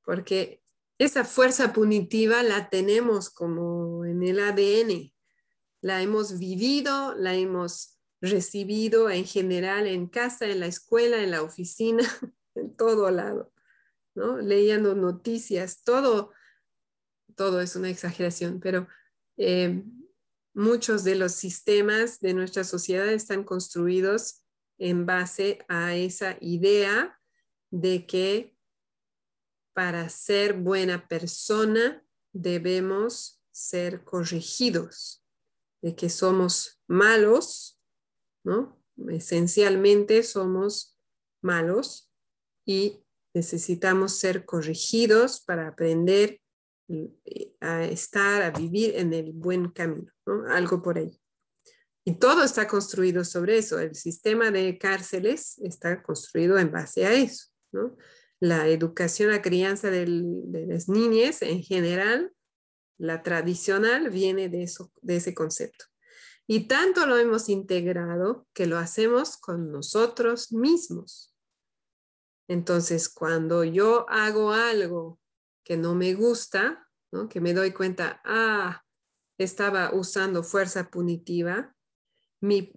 porque esa fuerza punitiva la tenemos como en el ADN, la hemos vivido, la hemos recibido en general en casa, en la escuela, en la oficina, en todo lado, ¿no? Leyendo noticias, todo, todo es una exageración, pero eh, muchos de los sistemas de nuestra sociedad están construidos en base a esa idea de que para ser buena persona debemos ser corregidos, de que somos malos, ¿no? Esencialmente somos malos y necesitamos ser corregidos para aprender a estar, a vivir en el buen camino, ¿no? Algo por ahí. Y todo está construido sobre eso. El sistema de cárceles está construido en base a eso, la educación, la crianza de las niñas en general, la tradicional, viene de, eso, de ese concepto. Y tanto lo hemos integrado que lo hacemos con nosotros mismos. Entonces, cuando yo hago algo que no me gusta, que me doy cuenta, ah, estaba usando fuerza punitiva, mi,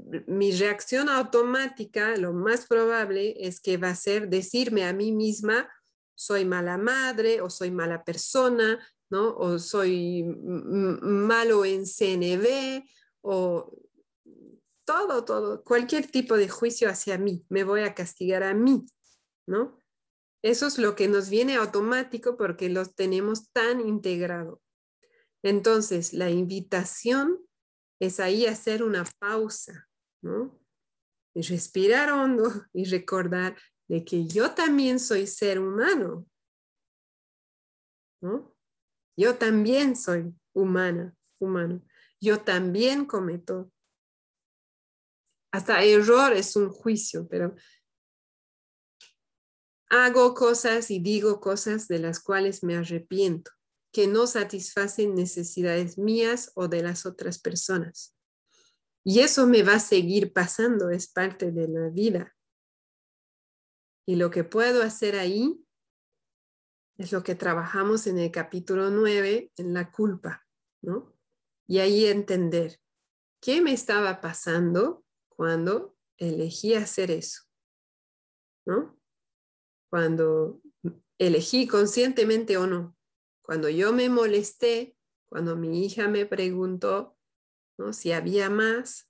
reacción automática, lo más probable es que va a ser decirme a mí misma, soy mala madre o soy mala persona, ¿no? O soy malo en CNV o todo, todo, cualquier tipo de juicio hacia mí, me voy a castigar a mí, ¿no? Eso es lo que nos viene automático porque lo tenemos tan integrado. Entonces, la invitación es ahí hacer una pausa, ¿no? Y respirar hondo y recordar de que yo también soy ser humano, ¿no? Yo también soy humana, humano. Yo también cometo. Hasta error es un juicio, pero hago cosas y digo cosas de las cuales me arrepiento, que no satisfacen necesidades mías o de las otras personas. Y eso me va a seguir pasando, es parte de la vida. Y lo que puedo hacer ahí es lo que trabajamos en el capítulo 9, en la culpa, ¿no? Y ahí entender qué me estaba pasando cuando elegí hacer eso, ¿no? Cuando elegí conscientemente o no, cuando yo me molesté, cuando mi hija me preguntó ¿no? si había más,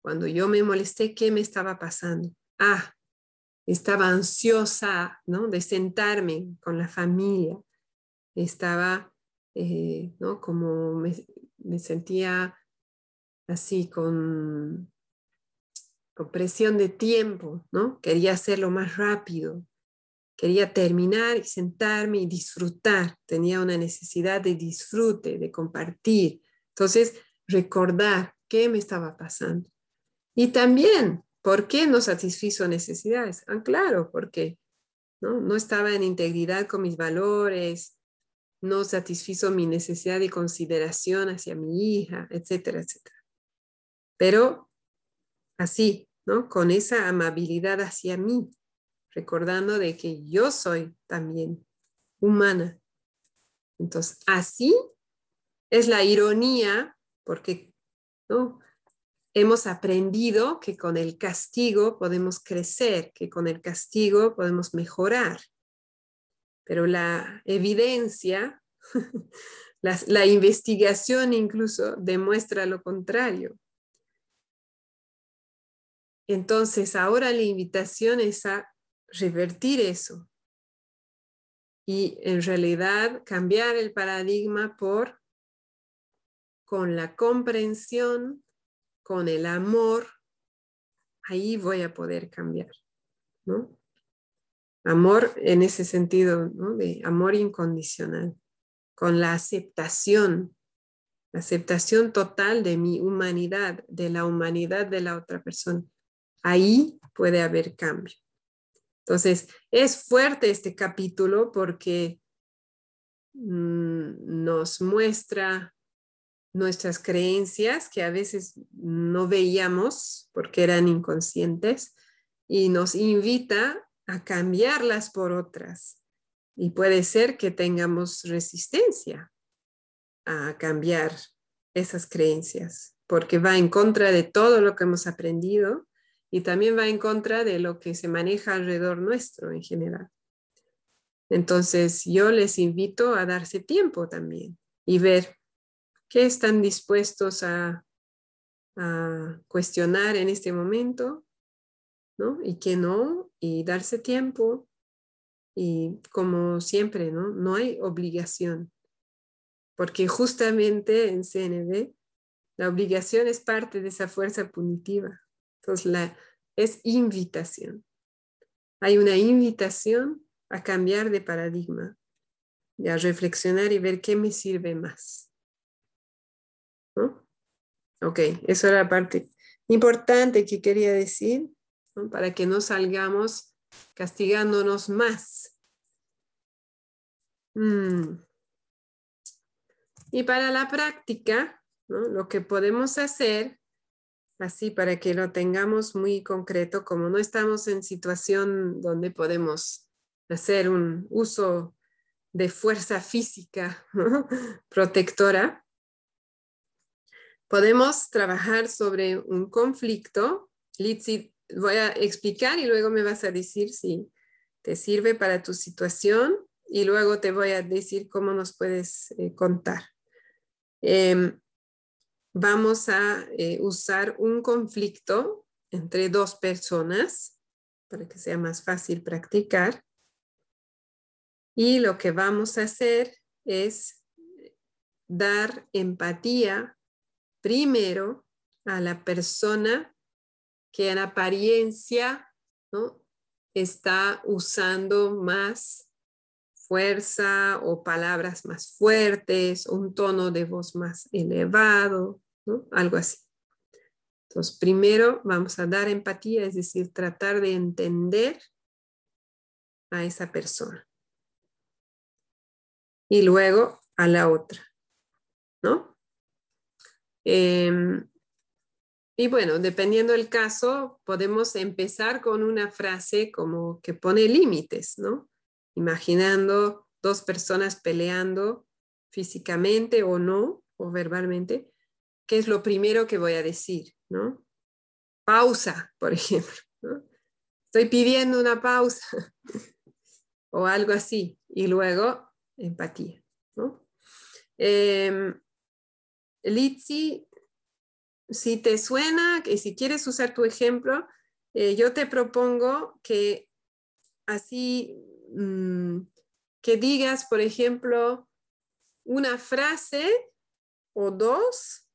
cuando yo me molesté, ¿qué me estaba pasando? Ah, estaba ansiosa ¿no? de sentarme con la familia, estaba, eh, ¿no? como me, sentía así con, con presión de tiempo, ¿no? Quería hacerlo más rápido, quería terminar y sentarme y disfrutar, tenía una necesidad de disfrute, de compartir. Entonces, recordar qué me estaba pasando. Y también ¿Por qué no satisfizo necesidades? Ah, claro, porque ¿no? no estaba en integridad con mis valores, no satisfizo mi necesidad de consideración hacia mi hija, etcétera, etcétera. Pero así, ¿no? Con esa amabilidad hacia mí, recordando de que yo soy también humana. Entonces, así es la ironía, porque ¿no? hemos aprendido que con el castigo podemos crecer, que con el castigo podemos mejorar. Pero la evidencia, la, investigación incluso demuestra lo contrario. Entonces, ahora la invitación es a revertir eso y en realidad cambiar el paradigma por con la comprensión con el amor, ahí voy a poder cambiar, ¿no? Amor en ese sentido, ¿no? De amor incondicional, con la aceptación, la aceptación total de mi humanidad, de la humanidad de la otra persona. Ahí puede haber cambio. Entonces, es fuerte este capítulo porque mm, nos muestra nuestras creencias que a veces no veíamos porque eran inconscientes y nos invita a cambiarlas por otras. Y puede ser que tengamos resistencia a cambiar esas creencias porque va en contra de todo lo que hemos aprendido y también va en contra de lo que se maneja alrededor nuestro en general. Entonces yo les invito a darse tiempo también y ver ¿Qué están dispuestos a, cuestionar en este momento? ¿no? Y qué no, y darse tiempo. Y como siempre, ¿no? No hay obligación, porque justamente en CNB la obligación es parte de esa fuerza punitiva. Entonces, la, es invitación. Hay una invitación a cambiar de paradigma, y a reflexionar y ver qué me sirve más. Ok, eso era la parte importante que quería decir, para que no salgamos castigándonos más. Mm. Y para la práctica, lo que podemos hacer, así para que lo tengamos muy concreto, como no estamos en situación donde podemos hacer un uso de fuerza física protectora, Podemos trabajar sobre un conflicto. Litsi, voy a explicar y luego me vas a decir si te sirve para tu situación y luego te voy a decir cómo nos puedes eh, contar. Em, vamos a eh, usar un conflicto entre dos personas para que sea más fácil practicar. Y lo que vamos a hacer es dar empatía primero a la persona que en apariencia ¿no? está usando más fuerza o palabras más fuertes, un tono de voz más elevado, ¿no? algo así. Entonces, primero vamos a dar empatía, es decir, tratar de entender a esa persona. Y luego a la otra, ¿no? Em, y bueno, dependiendo del caso, podemos empezar con una frase como que pone límites, ¿no? Imaginando dos personas peleando físicamente o no, o verbalmente, ¿qué es lo primero que voy a decir? ¿no? Pausa, por ejemplo. Estoy pidiendo una pausa o algo así. Y luego, empatía. ¿no? Eh, Litsi, si te suena y si quieres usar tu ejemplo, eh, yo te propongo que así, mm, que digas, por ejemplo, una frase o dos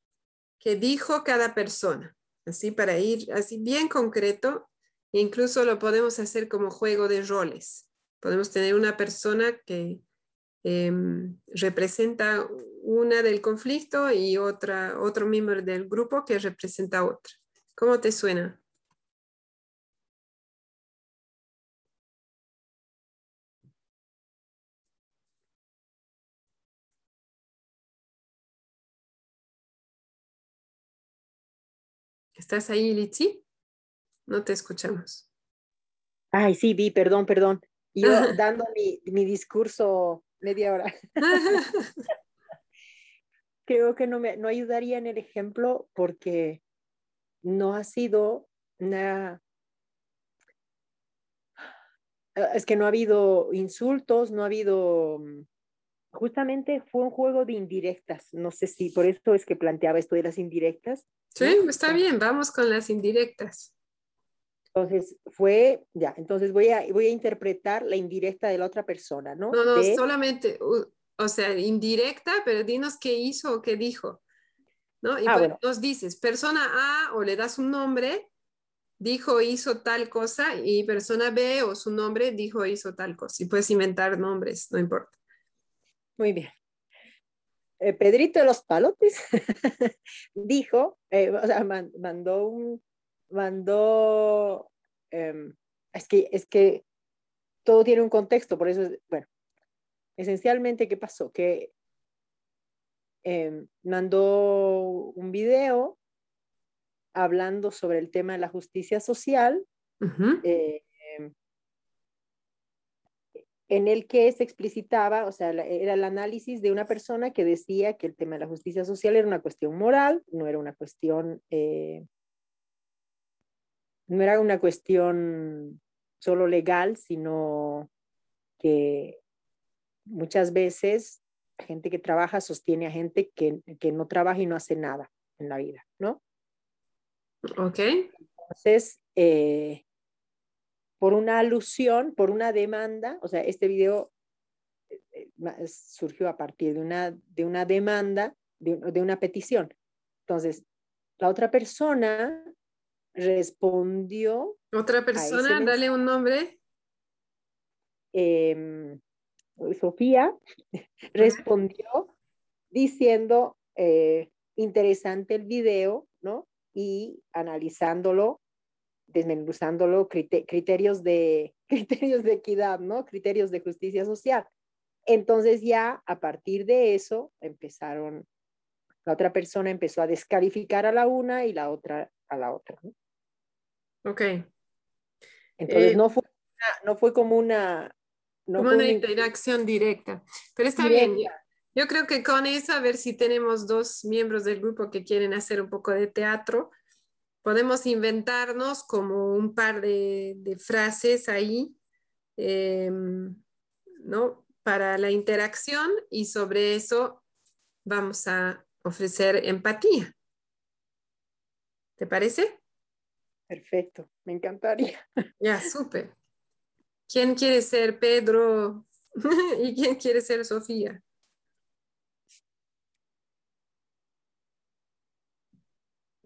que dijo cada persona, así para ir así bien concreto, incluso lo podemos hacer como juego de roles. Podemos tener una persona que em, representa una del conflicto y otra, otro miembro del grupo que representa otra. ¿Cómo te suena? ¿Estás ahí, Litsi? No te escuchamos. Ay, sí, vi, perdón, perdón. Yo dando mi, mi discurso media hora. Creo que no me no ayudaría en el ejemplo porque no ha sido una... Es que no ha habido insultos, no ha habido mm, justamente fue un juego de indirectas. No sé si por eso es que planteaba esto de las indirectas. Sí, está bien, vamos con las indirectas. Entonces fue, ya, entonces voy a, voy a interpretar la indirecta de la otra persona, ¿no? No, no, solamente, o sea, indirecta, pero dinos qué hizo o qué dijo. ¿no? Y ah, pues nos dices, persona A o le das un nombre, dijo, hizo tal cosa, y persona B o su nombre dijo, hizo tal cosa. Y puedes inventar nombres, no importa. Muy bien. Eh, Pedrito de los Palotes dijo, eh, o sea, mandó un, mandó, em, es, que, es que todo tiene un contexto, por eso, bueno, esencialmente, ¿qué pasó? Que em, mandó un video hablando sobre el tema de la justicia social, en el que se explicitaba, o sea, era el análisis de una persona que decía que el tema de la justicia social era una cuestión moral, no era una cuestión, eh, no era una cuestión solo legal, sino que muchas veces gente que trabaja sostiene a gente que, que no trabaja y no hace nada en la vida, ¿no? Ok. Entonces, eh, por una alusión, por una demanda, o sea, este video eh, eh, surgió a partir de una, de una demanda, de, una petición. Entonces, la otra persona respondió. ¿Otra persona? Dale un nombre. Em, Sofía respondió diciendo, eh, interesante el video, ¿no? Y analizándolo desmenuzándolo, criterios de, criterios de equidad, ¿no? Criterios de justicia social. Entonces ya a partir de eso empezaron, la otra persona empezó a descalificar a la una y la otra a la otra. ¿no? Ok. Entonces eh, no, fue no fue como una... No como una interacción directa. Pero está bien. Yo creo que con eso, a ver si tenemos dos miembros del grupo que quieren hacer un poco de teatro podemos inventarnos como un par de, frases ahí em, ¿no? para la interacción y sobre eso vamos a ofrecer empatía. ¿Te parece? Perfecto, me encantaría. Ya, súper. ¿Quién quiere ser Pedro y quién quiere ser Sofía?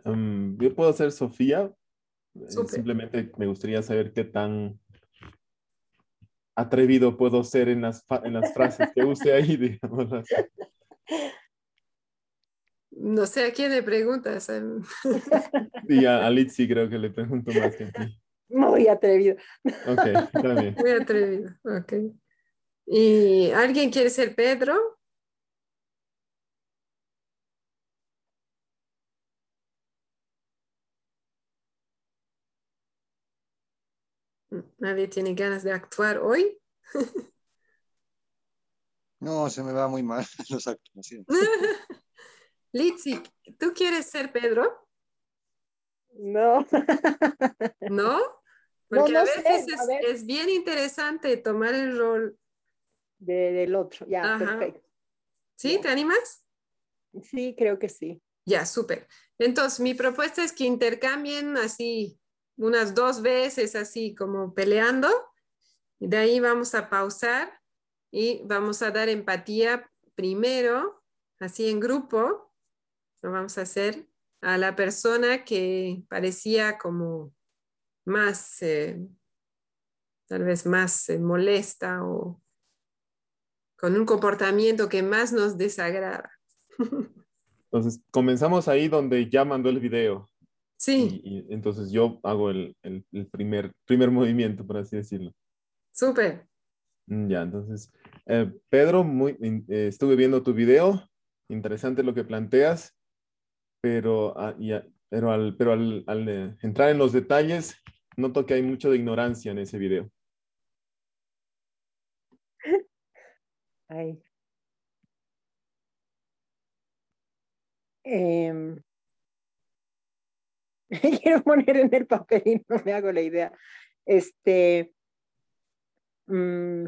Um, yo puedo ser Sofía. Eh, simplemente me gustaría saber qué tan atrevido puedo ser en las, en las frases que use ahí, digamos. No sé a quién le preguntas. Sí, a, a creo que le pregunto más que a ti. Muy atrevido. Ok, está bien. Muy atrevido, ok. ¿Y alguien quiere ser Pedro? ¿Nadie tiene ganas de actuar hoy? No, se me va muy mal los actuaciones. Litsi, ¿tú quieres ser Pedro? No. ¿No? Porque a veces es, bien interesante tomar el rol del otro. Ya, perfecto. ¿Sí? ¿Te animas? Sí, creo que sí. Ya, súper. Entonces, mi propuesta es que intercambien así unas dos veces, así como peleando. Y de ahí vamos a pausar y vamos a dar empatía primero, así en grupo. Lo vamos a hacer a la persona que parecía como más, eh, tal vez más eh, molesta o con un comportamiento que más nos desagrada. Entonces, comenzamos ahí donde ya mandó el video. Sí. Y, entonces yo hago el, primer, primer movimiento, por así decirlo. Súper. Mm, ya, entonces, eh, Pedro, muy, estuve viendo tu video, interesante lo que planteas, pero, ah, pero, al, pero al, al entrar en los detalles, noto que hay mucho de ignorancia en ese video. Ay. Em, quiero poner en el papel y no me hago la idea. Este. Mm,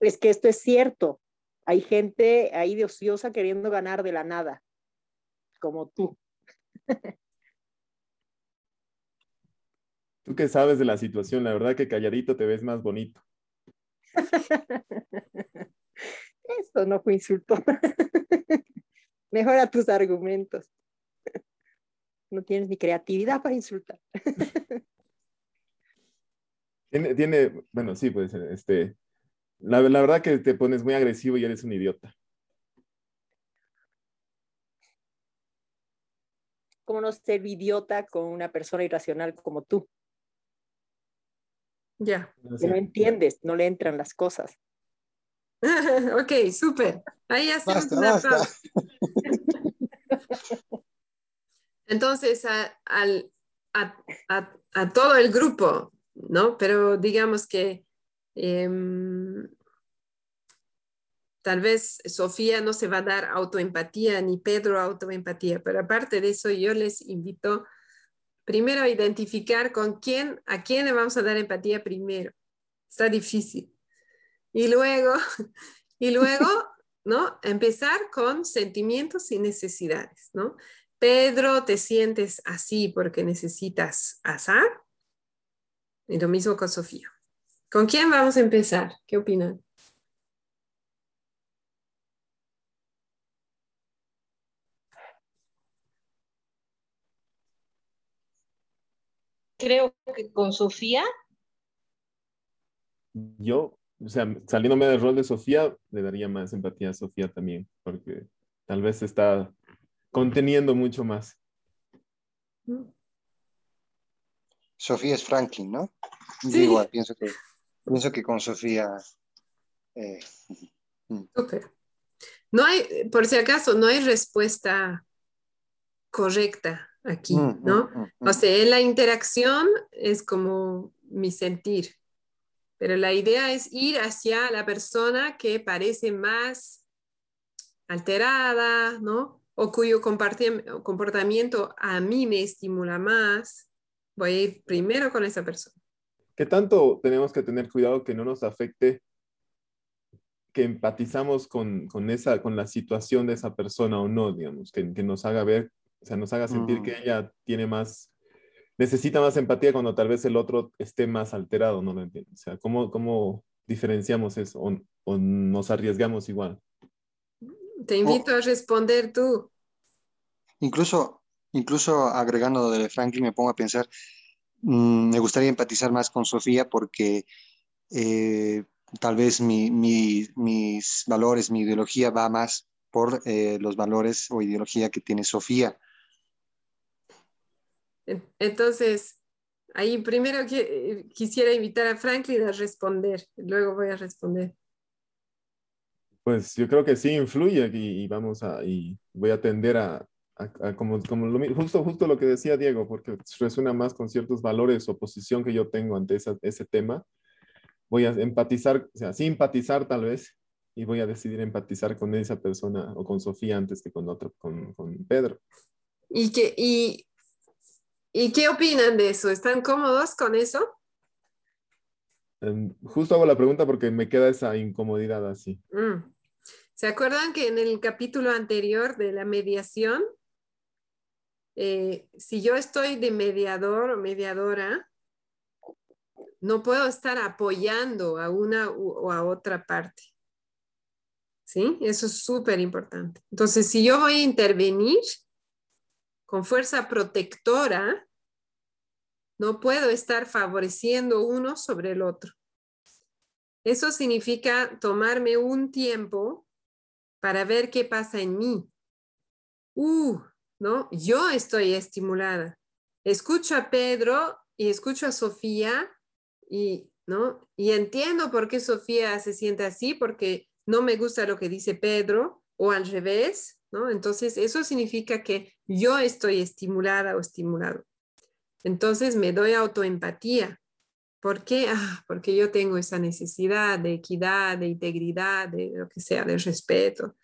es que esto es cierto. Hay gente ahí de ociosa queriendo ganar de la nada, como tú. Tú que sabes de la situación, la verdad que calladito te ves más bonito. Eso no fue insulto. Mejora tus argumentos. No tienes ni creatividad para insultar. Tiene, tiene bueno, sí, puede ser. Este, la, la verdad que te pones muy agresivo y eres un idiota. ¿Cómo no ser idiota con una persona irracional como tú? Ya. No entiendes, no le entran las cosas. ok, súper. Ahí hacemos una pausa. Entonces, a, a, todo el grupo, ¿no? Pero digamos que em, tal vez Sofía no se va a dar autoempatía ni Pedro autoempatía, pero aparte de eso yo les invito primero identificar con quién, a quién le vamos a dar empatía primero. Está difícil. Y luego, y luego, ¿no? Empezar con sentimientos y necesidades, ¿no? Pedro, ¿te sientes así porque necesitas azar? Y lo mismo con Sofía. ¿Con quién vamos a empezar? ¿Qué opinan? creo que con Sofía. Yo, o sea, saliéndome del rol de Sofía, le daría más empatía a Sofía también, porque tal vez está conteniendo mucho más. Sofía es Franklin, ¿no? Sí. Igual, pienso que, pienso que con Sofía. Eh, mm. No hay, por si acaso, no hay respuesta correcta aquí, mm, mm, ¿no? Mm, o sea, la interacción es como mi sentir, pero la idea es ir hacia la persona que parece más alterada, ¿no? O cuyo comportamiento a mí me estimula más, voy a ir primero con esa persona. ¿Qué tanto tenemos que tener cuidado que no nos afecte que empatizamos con, con, esa, con la situación de esa persona o no, digamos, que, que nos haga ver, o sea, nos haga sentir que mm. ella tiene más, necesita más empatía cuando tal vez el otro esté más alterado, no lo entiendo. O sea, ¿cómo, cómo diferenciamos eso o, o nos arriesgamos igual? Te invito a responder tú. Incluso, incluso agregando de Franklin, me pongo a pensar, mmm, me gustaría empatizar más con Sofía porque eh, tal vez mi, mi, mis valores, mi ideología va más por eh, los valores o ideología que tiene Sofía. Entonces, ahí primero que, quisiera invitar a Franklin a responder, luego voy a responder. Pues yo creo que sí influye y, vamos a, y voy a atender a, a, como, como lo, justo, justo lo que decía Diego, porque resuena más con ciertos valores o posición que yo tengo ante esa, ese tema voy a empatizar, o sea, simpatizar tal vez, y voy a decidir empatizar con esa persona o con Sofía antes que con otro, con, con Pedro. ¿Y qué, y, ¿Y qué opinan de eso? ¿Están cómodos con eso? Um, justo hago la pregunta porque me queda esa incomodidad así. Mm. ¿Se acuerdan que en el capítulo anterior de la mediación, eh, si yo estoy de mediador o mediadora, no puedo estar apoyando a una o a otra parte. ¿Sí? Eso es súper importante. Entonces, si yo voy a intervenir con fuerza protectora, no puedo estar favoreciendo uno sobre el otro. Eso significa tomarme un tiempo para ver qué pasa en mí. Uh, ¿no? Yo estoy estimulada. Escucho a Pedro y escucho a Sofía y, ¿no? y entiendo por qué Sofía se siente así, porque no me gusta lo que dice Pedro o al revés, ¿no? Entonces, eso significa que yo estoy estimulada o estimulado. Entonces, me doy autoempatía. ¿Por qué? Ah, porque yo tengo esa necesidad de equidad, de integridad, de lo que sea, de respeto,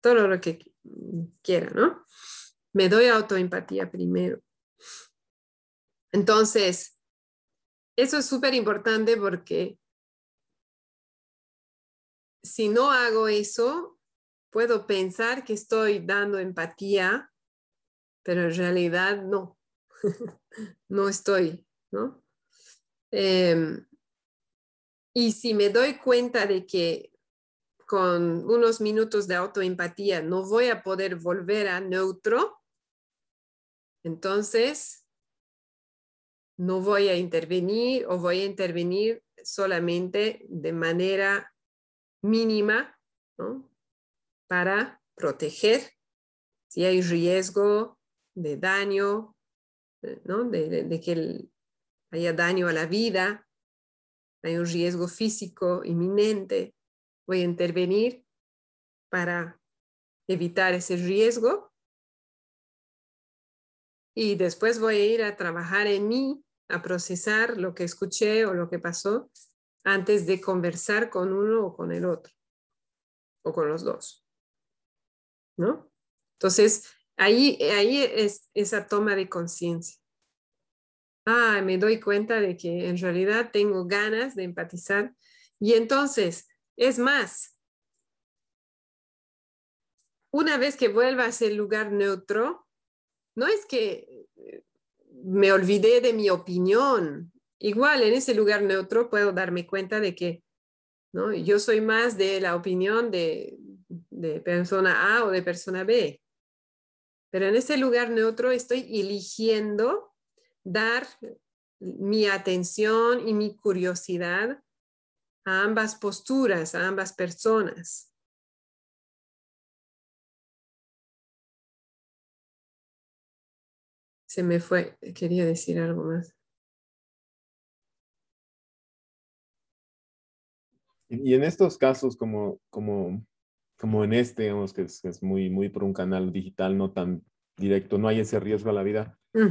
todo lo que quiera, ¿no? Me doy autoempatía primero. Entonces, eso es súper importante porque si no hago eso, puedo pensar que estoy dando empatía, pero en realidad no, no estoy, ¿no? Em, y si me doy cuenta de que con unos minutos de autoempatía no voy a poder volver a neutro, entonces no voy a intervenir o voy a intervenir solamente de manera mínima para proteger si hay riesgo de daño, eh, de, que haya daño a la vida, hay un riesgo físico inminente, voy a intervenir para evitar ese riesgo y después voy a ir a trabajar en mí a procesar lo que escuché o lo que pasó antes de conversar con uno o con el otro, o con los dos. ¿No? Entonces, ahí, ahí es esa toma de conciencia. Ah, me doy cuenta de que en realidad tengo ganas de empatizar. Y entonces, es más, una vez que vuelva a ese lugar neutro, no es que me olvidé de mi opinión. Igual en ese lugar neutro puedo darme cuenta de que ¿no? yo soy más de la opinión de, de persona A o de persona B. Pero en ese lugar neutro estoy eligiendo dar mi atención y mi curiosidad a ambas posturas, a ambas personas. se me fue, quería decir algo más. Y en estos casos, como, como, como en este, digamos que es, muy, muy por un canal digital, no tan directo, no hay ese riesgo a la vida, mm.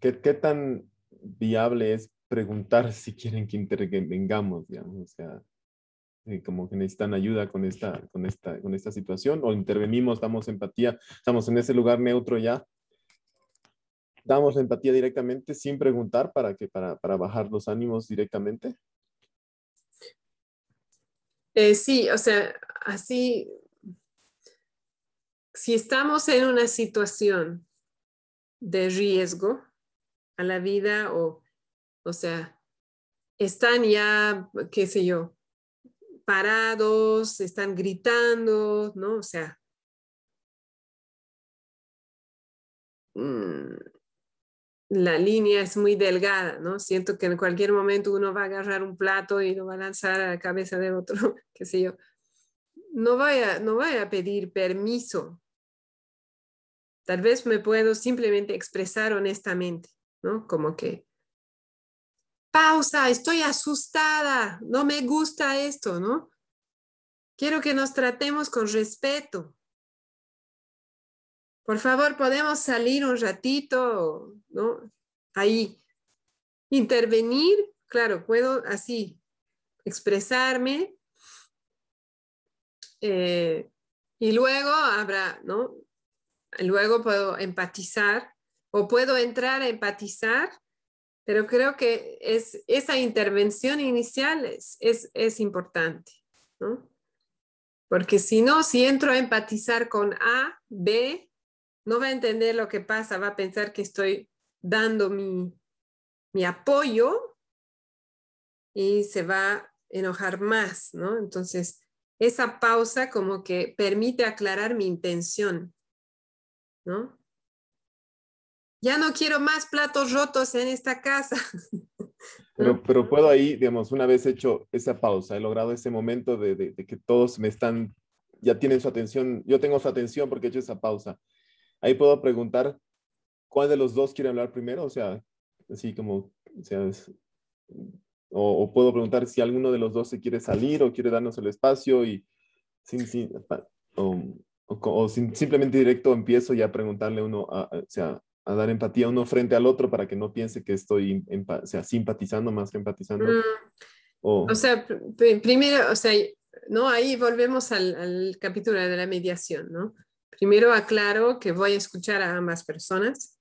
¿qué, tan viable es preguntar si quieren que intervengamos, digamos? O sea, eh, como que necesitan ayuda con esta, con, esta, con esta situación, o intervenimos, damos empatía, estamos en ese lugar neutro ya, damos empatía directamente sin preguntar para que para, para bajar los ánimos directamente? Eh, sí, o sea, así, si estamos en una situación de riesgo a la vida o, o sea, están ya, qué sé yo, parados, están gritando, ¿no? O sea, mm, la línea es muy delgada, ¿no? Siento que en cualquier momento uno va a agarrar un plato y lo va a lanzar a la cabeza de otro, qué sé yo. No vaya, no vaya a pedir permiso. Tal vez me puedo simplemente expresar honestamente, ¿no? Como que, pausa, estoy asustada, no me gusta esto, ¿no? Quiero que nos tratemos con respeto. Por favor, podemos salir un ratito, ¿no? Ahí. Intervenir, claro, puedo así expresarme. Eh, y luego habrá, ¿no? Luego puedo empatizar o puedo entrar a empatizar, pero creo que es, esa intervención inicial es, es, es importante, ¿no? Porque si no, si entro a empatizar con A, B, no va a entender lo que pasa, va a pensar que estoy dando mi, apoyo y se va a enojar más, ¿no? Entonces, esa pausa como que permite aclarar mi intención, ¿no? Ya no quiero más platos rotos en esta casa. Pero, pero puedo ahí, digamos, una vez hecho esa pausa, he logrado ese momento de, de, que todos me están, ya tienen su atención, yo tengo su atención porque he hecho esa pausa ahí puedo preguntar cuál de los dos quiere hablar primero, o sea, así como, o, sea, o, puedo preguntar si alguno de los dos se quiere salir o quiere darnos el espacio y sin, sin, o, o, simplemente directo empiezo ya a preguntarle uno, a, o sea, a dar empatía a uno frente al otro para que no piense que estoy o sea, simpatizando más que empatizando. Mm. O, sea, primero, o sea, no, ahí volvemos al, al capítulo de la mediación, ¿no? Primero aclaro que voy a escuchar a ambas personas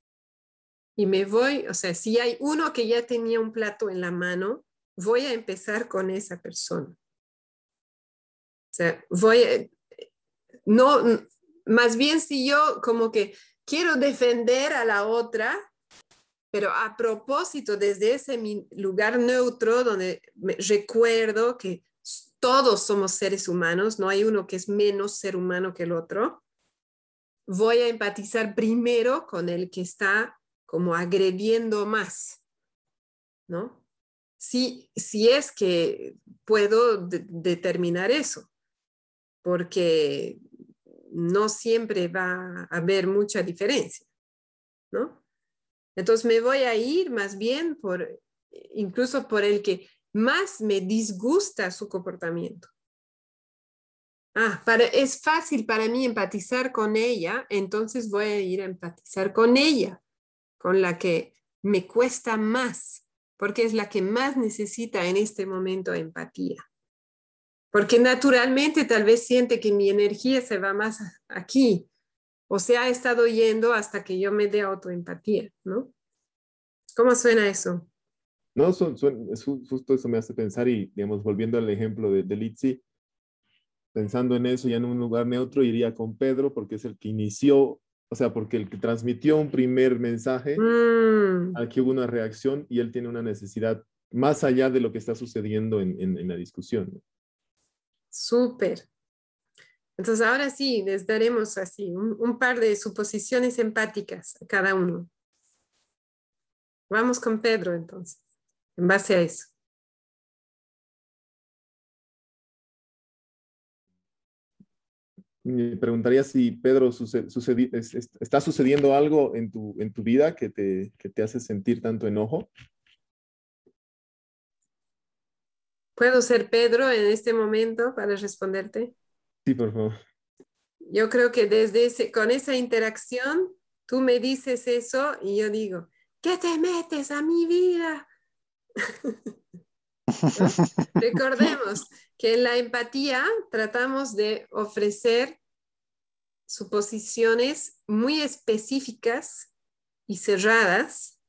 y me voy, o sea, si hay uno que ya tenía un plato en la mano, voy a empezar con esa persona. O sea, voy a, no, más bien si yo como que quiero defender a la otra, pero a propósito desde ese lugar neutro donde recuerdo que todos somos seres humanos, no hay uno que es menos ser humano que el otro voy a empatizar primero con el que está como agrediendo más, ¿no? Si, si es que puedo determinar eso, porque no siempre va a haber mucha diferencia, ¿no? Entonces me voy a ir más bien por, incluso por el que más me disgusta su comportamiento. Ah, para, es fácil para mí empatizar con ella, entonces voy a ir a empatizar con ella, con la que me cuesta más, porque es la que más necesita en este momento empatía. Porque naturalmente tal vez siente que mi energía se va más aquí, o se ha estado yendo hasta que yo me dé autoempatía, ¿no? ¿Cómo suena eso? No, son, justo eso me hace pensar y, digamos, volviendo al ejemplo de, de Litsi, pensando en eso, ya en un lugar neutro, iría con Pedro porque es el que inició, o sea, porque el que transmitió un primer mensaje, mm. aquí hubo una reacción y él tiene una necesidad más allá de lo que está sucediendo en, en, la discusión. Súper. Entonces ahora sí, les daremos así un, un par de suposiciones empáticas a cada uno. Vamos con Pedro entonces, en base a eso. Me preguntaría si, Pedro, está sucediendo algo en tu, en tu vida que te, que te hace sentir tanto enojo. ¿Puedo ser Pedro en este momento para responderte? Sí, por favor. Yo creo que desde ese, con esa interacción, tú me dices eso y yo digo, ¿qué te metes a mi vida? Recordemos que en la empatía tratamos de ofrecer suposiciones muy específicas y cerradas,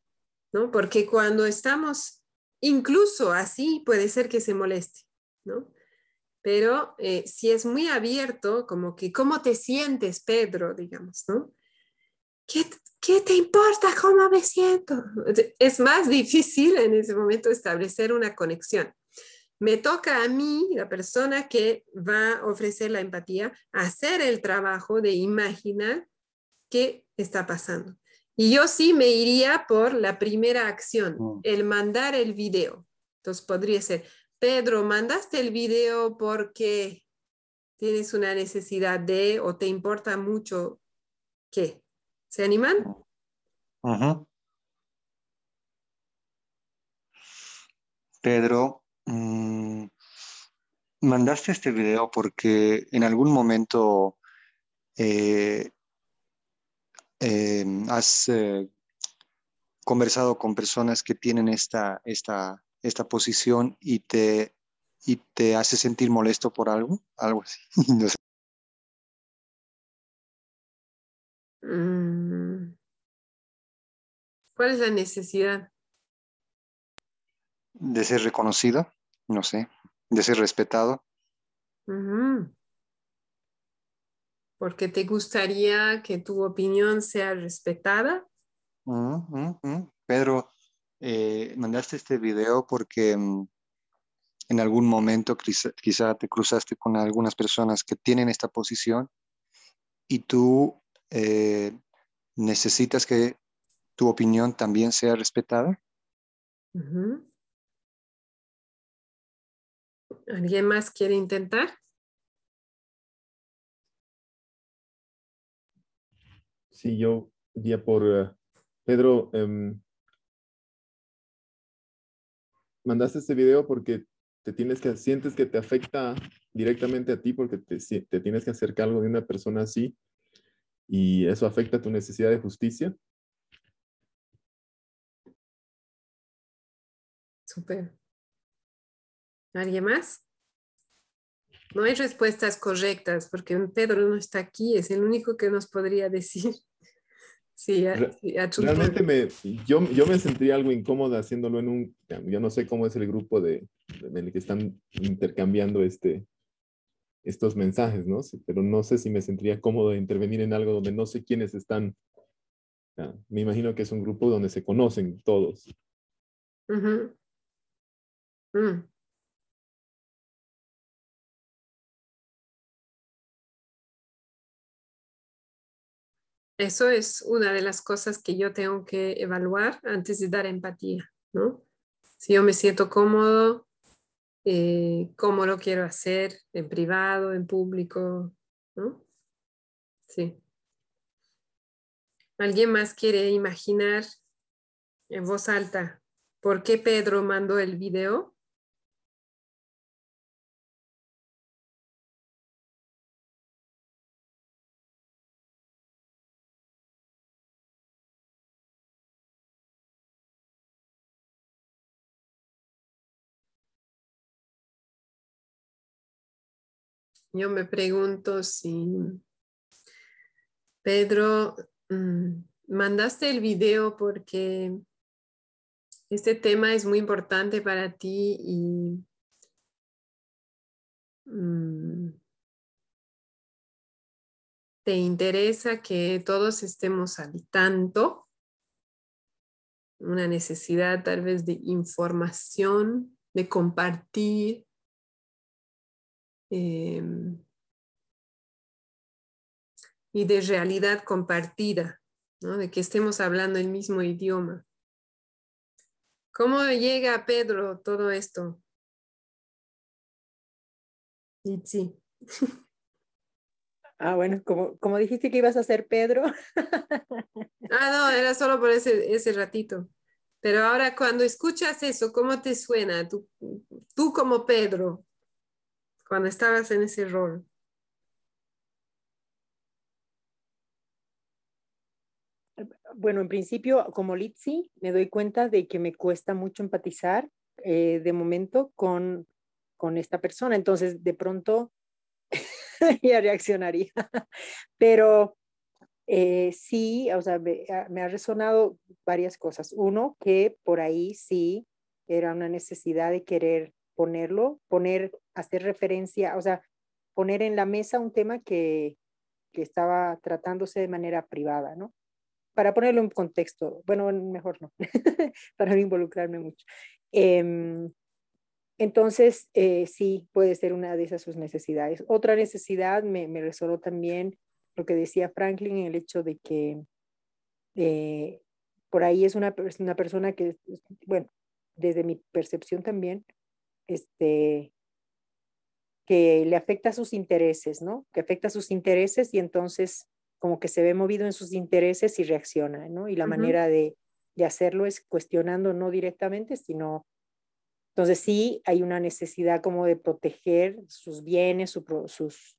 ¿no? Porque cuando estamos incluso así puede ser que se moleste, ¿no? Pero eh, si es muy abierto, como que, ¿cómo te sientes, Pedro? Digamos, ¿no? ¿Qué, ¿Qué te importa cómo me siento? Es más difícil en ese momento establecer una conexión. Me toca a mí, la persona que va a ofrecer la empatía, hacer el trabajo de imaginar qué está pasando. Y yo sí me iría por la primera acción, mm. el mandar el video. Entonces podría ser, Pedro, mandaste el video porque tienes una necesidad de o te importa mucho qué. ¿Se animan? Pedro, mm, mandaste este video porque en algún momento eh, em, has eh, conversado con personas que tienen esta, esta, esta posición y te, y te hace sentir molesto por algo, algo así. Mm. ¿Cuál es la necesidad? De ser reconocido, no sé, de ser respetado. Porque te gustaría que tu opinión sea respetada. Pedro, eh, mandaste este video porque mm, en algún momento quizá, te cruzaste con algunas personas que tienen esta posición y tú eh, necesitas que tu opinión también sea respetada. ¿Alguien más quiere intentar? Sí, yo diría por eh, Pedro. Em, mandaste este video porque te tienes que, sientes que te afecta directamente a ti porque te, te tienes que hacer cargo de una persona así y eso afecta tu necesidad de justicia. Super. ¿Alguien más? No hay respuestas correctas porque Pedro no está aquí, es el único que nos podría decir. Sí, realmente me, yo, yo me sentiría algo incómoda haciéndolo en un, yo no sé cómo es el grupo de, en el que están intercambiando este, estos mensajes, ¿no? Pero no sé si me sentiría cómodo de intervenir en algo donde no sé quiénes están. me imagino que es un grupo donde se conocen todos. Mm. Eso es una de las cosas que yo tengo que evaluar antes de dar empatía, ¿no? Si yo me siento cómodo, eh, cómo lo quiero hacer, en privado, en público, ¿no? Sí. ¿Alguien más quiere imaginar en voz alta por qué Pedro mandó el video? Yo me pregunto si, Pedro, mm, mandaste el video porque este tema es muy importante para ti y mm, te interesa que todos estemos al tanto, una necesidad tal vez de información, de compartir Em, y de realidad compartida, ¿no? de que estemos hablando el mismo idioma. ¿Cómo llega a Pedro todo esto? sí. Ah, bueno, como, como dijiste que ibas a ser Pedro. ah, no, era solo por ese, ese ratito. Pero ahora cuando escuchas eso, ¿cómo te suena? Tú, tú como Pedro, cuando estabas en ese rol? Bueno, en principio, como Litsi, me doy cuenta de que me cuesta mucho empatizar eh, de momento con, con esta persona. Entonces, de pronto, ya reaccionaría. Pero Eh, sí, o sea, ah, me, ha resonado varias cosas. Uno, que por ahí sí era una necesidad de querer ponerlo, poner, hacer referencia, o sea, poner en la mesa un tema que, que estaba tratándose de manera privada, ¿no? Para ponerlo en contexto, bueno, mejor no, para no involucrarme mucho. Em, entonces, eh, sí, puede ser una de esas sus necesidades. Otra necesidad me, me resonó también lo que decía Franklin, el hecho de que eh, por ahí es una, una persona que, bueno, desde mi percepción también, este, que le afecta a sus intereses, ¿no? Que afecta a sus intereses y entonces como que se ve movido en sus intereses y reacciona, ¿no? Y la manera de, de, hacerlo es cuestionando no directamente, sino... Entonces sí hay una necesidad como de proteger sus bienes, sus,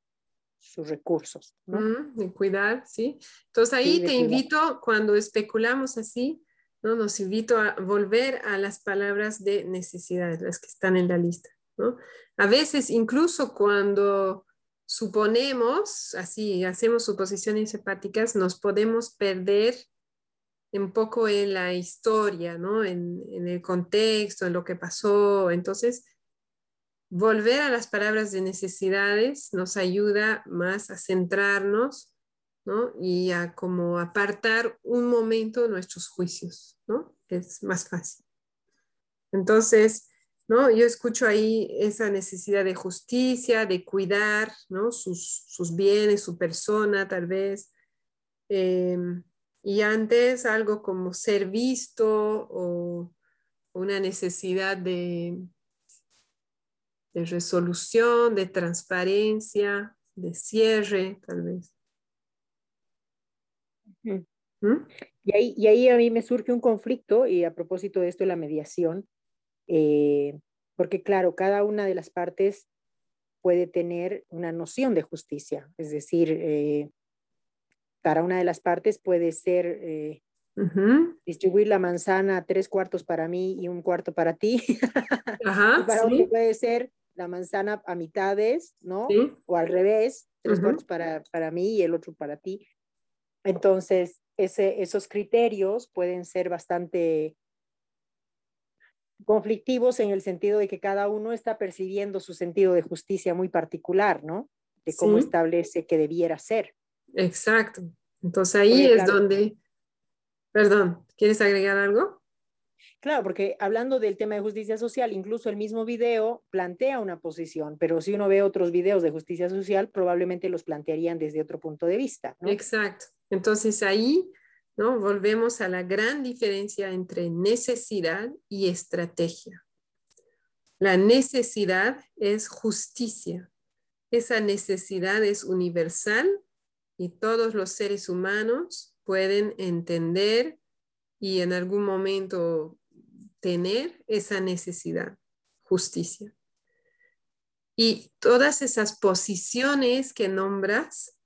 sus recursos. ¿no? de cuidar, sí. Entonces ahí te invito, cuando especulamos así, ¿no? Nos invito a volver a las palabras de necesidades, las que están en la lista. A veces, incluso cuando suponemos, así, hacemos suposiciones hepáticas, nos podemos perder un poco en la historia, ¿no? En, en el contexto, en lo que pasó. Entonces, volver a las palabras de necesidades nos ayuda más a centrarnos y a como apartar un momento nuestros juicios, ¿no? Es más fácil. Entonces, ¿no? Yo escucho ahí esa necesidad de justicia, de cuidar, ¿no? Sus, sus bienes, su persona, tal vez. Em, y antes algo como ser visto o una necesidad de, de resolución, de transparencia, de cierre, tal vez. ¿Mm? Y, ahí, y ahí a mí me surge un conflicto, y a propósito de esto, la mediación, eh, porque claro, cada una de las partes puede tener una noción de justicia, es decir, eh, para una de las partes puede ser eh, distribuir la manzana tres cuartos para mí y un cuarto para ti. para otro puede ser la manzana a mitades, ¿no? O al revés, tres cuartos para, para mí y el otro para ti. Entonces, ese, esos criterios pueden ser bastante conflictivos en el sentido de que cada uno está percibiendo su sentido de justicia muy particular, ¿no? De cómo establece que debiera ser. Exacto. Entonces ahí es donde, perdón, ¿quieres agregar algo? Claro, porque hablando del tema de justicia social, incluso el mismo video plantea una posición, pero si uno ve otros videos de justicia social, probablemente los plantearían desde otro punto de vista. Exacto. Entonces ahí, ¿no? Volvemos a la gran diferencia entre necesidad y estrategia. La necesidad es justicia. Esa necesidad es universal y todos los seres humanos pueden entender y en algún momento tener esa necesidad, justicia. Y todas esas posiciones que nombras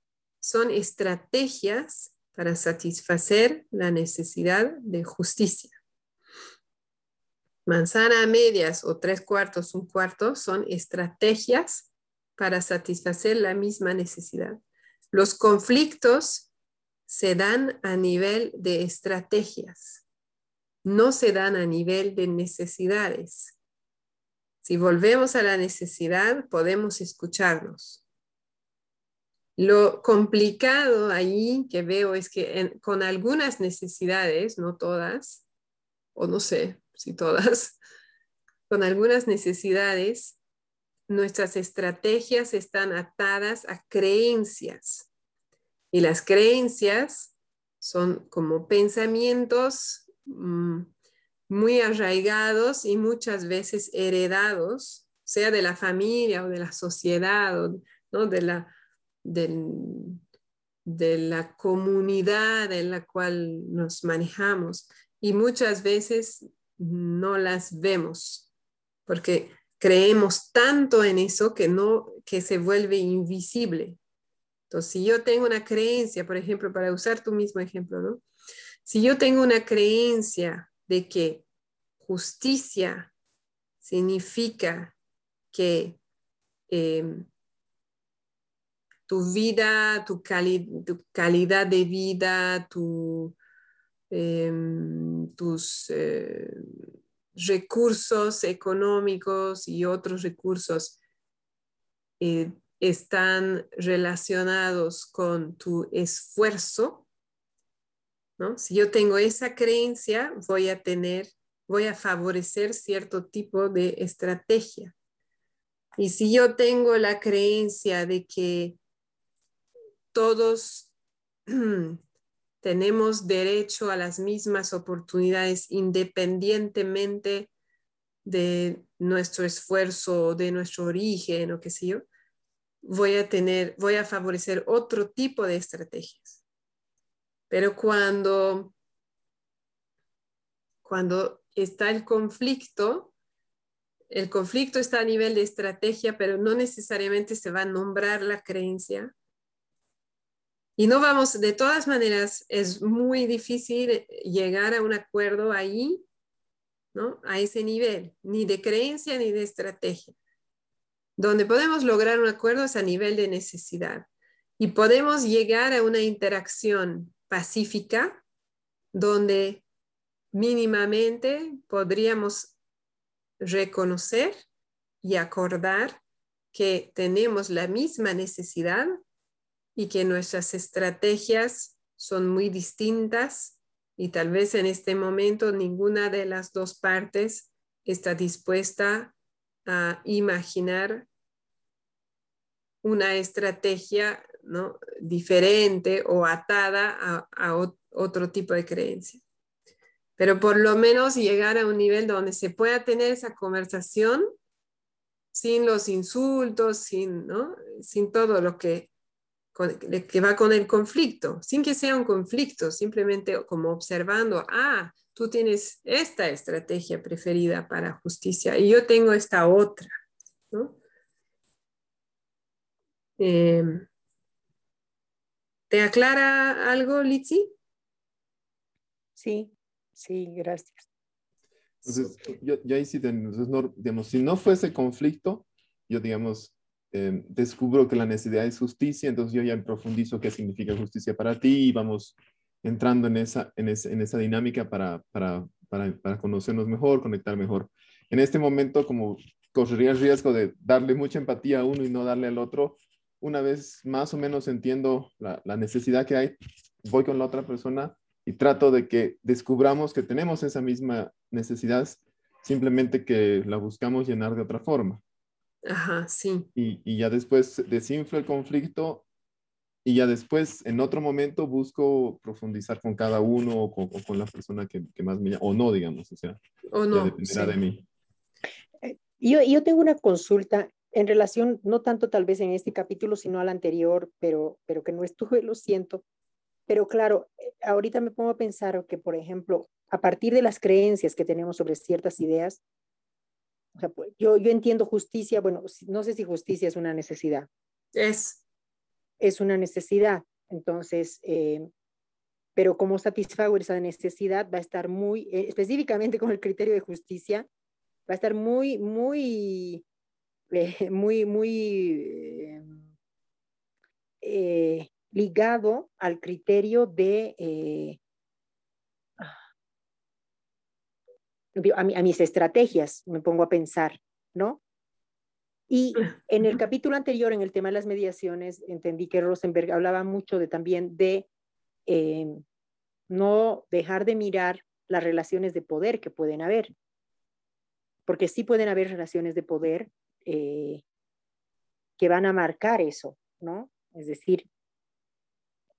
son estrategias para satisfacer la necesidad de justicia. Manzana a medias o tres cuartos, un cuarto son estrategias para satisfacer la misma necesidad. Los conflictos se dan a nivel de estrategias no se dan a nivel de necesidades. Si volvemos a la necesidad, podemos escucharnos. Lo complicado ahí que veo es que con algunas necesidades, no todas, o no sé si todas, con algunas necesidades, nuestras estrategias están atadas a creencias. Y las creencias son como pensamientos Mm, muy arraigados y muchas veces heredados, sea de la familia o de la sociedad o ¿no? de, la, de, la comunidad en la cual nos manejamos. Y muchas veces no las vemos porque creemos tanto en eso que no que se vuelve invisible. Entonces, si yo tengo una creencia, por ejemplo, para usar tu mismo ejemplo, ¿no? Si yo tengo una creencia de que justicia significa que em, tu vida, tu, calidad de vida, em, tus eh, recursos económicos y otros recursos eh, están relacionados con tu esfuerzo, ¿no? Si yo tengo esa creencia, voy a tener, voy a favorecer cierto tipo de estrategia. Y si yo tengo la creencia de que todos tenemos derecho a las mismas oportunidades independientemente de nuestro esfuerzo, de nuestro origen o qué sé yo, voy a tener, voy a favorecer otro tipo de estrategias. Pero cuando, cuando está el conflicto, el conflicto está a nivel de estrategia, pero no necesariamente se va a nombrar la creencia, y no vamos, de todas maneras, es muy difícil llegar a un acuerdo ahí, ¿no? A ese nivel, ni de creencia ni de estrategia. Donde podemos lograr un acuerdo es a nivel de necesidad. Y podemos llegar a una interacción pacífica donde mínimamente podríamos reconocer y acordar que tenemos la misma necesidad y que nuestras estrategias son muy distintas y tal vez en este momento ninguna de las dos partes está dispuesta a imaginar una estrategia ¿no? diferente o atada a, otro tipo de creencia. Pero por lo menos llegar a un nivel donde se pueda tener esa conversación sin los insultos, sin, ¿no? sin todo lo que que va con el conflicto, sin que sea un conflicto, simplemente como observando, ah, tú tienes esta estrategia preferida para justicia y yo tengo esta otra. Em, ¿Te aclara algo, Litsi? Sí, sí, gracias. Entonces, yo, ahí sí, digamos, si no fuese conflicto, yo, digamos, Em, descubro que la necesidad es justicia, entonces yo ya profundizo qué significa justicia para ti y vamos entrando en esa, en esa, dinámica para, para, para, conocernos mejor, conectar mejor. En este momento, como correría el riesgo de darle mucha empatía a uno y no darle al otro, una vez más o menos entiendo la, la necesidad que hay, voy con la otra persona y trato de que descubramos que tenemos esa misma necesidad, simplemente que la buscamos llenar de otra forma. Ajá, sí. Y, y, ya después desinflo el conflicto y ya después en otro momento busco profundizar con cada uno o con, la persona que, que, más me llama, o no, digamos, o sea, o no, dependerá de mí. Eh, yo, yo tengo una consulta en relación, no tanto tal vez en este capítulo, sino al anterior, pero, pero que no estuve, lo siento. Pero claro, eh, ahorita me pongo a pensar que, por ejemplo, a partir de las creencias que tenemos sobre ciertas ideas, pues, yo, yo entiendo justicia, bueno, no sé si justicia es una necesidad. Es. Es una necesidad. Entonces, eh, pero cómo satisfago esa necesidad va a estar muy, eh, específicamente con el criterio de justicia, va a estar muy, muy, eh, muy, muy ligado al criterio de a, mis estrategias, me pongo a pensar, ¿no? Y en el capítulo anterior, en el tema de las mediaciones, entendí que Rosenberg hablaba mucho de también de em, no dejar de mirar las relaciones de poder que pueden haber, porque sí pueden haber relaciones de poder eh, que van a marcar eso, ¿no? Es decir,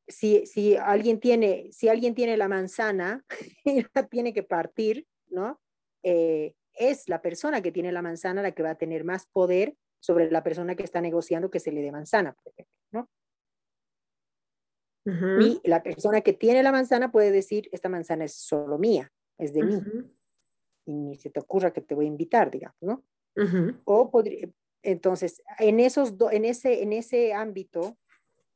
si, si, alguien tiene, si alguien tiene la manzana la tiene que partir, ¿no? Eh, es la persona que tiene la manzana la que va a tener más poder sobre la persona que está negociando que se le dé manzana, por ejemplo, ¿no? Y la persona que tiene la manzana puede decir, esta manzana es solo mía, es de mí. Y ni se te ocurra que te voy a invitar, digamos, ¿no? O podría, entonces, en, esos en, ese, en ese ámbito,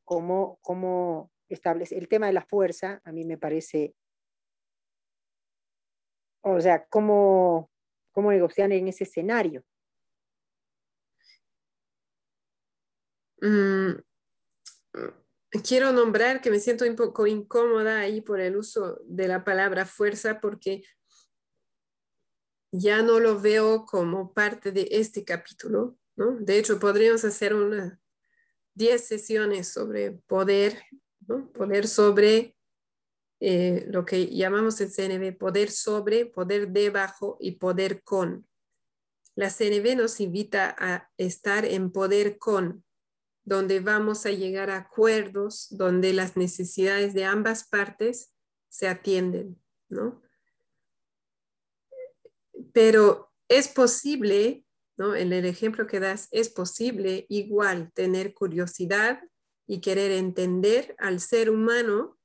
como, como establece el tema de la fuerza, a mí me parece o sea, cómo, cómo negociar en ese escenario. Mm, quiero nombrar que me siento un poco incómoda ahí por el uso de la palabra fuerza porque ya no lo veo como parte de este capítulo, ¿no? De hecho, podríamos hacer unas 10 sesiones sobre poder. Poder sobre eh, lo que llamamos el CNV, poder sobre, poder debajo y poder con. La CNV nos invita a estar en poder con, donde vamos a llegar a acuerdos, donde las necesidades de ambas partes se atienden, ¿no? Pero es posible, ¿no? En el ejemplo que das, es posible igual tener curiosidad y querer entender al ser humano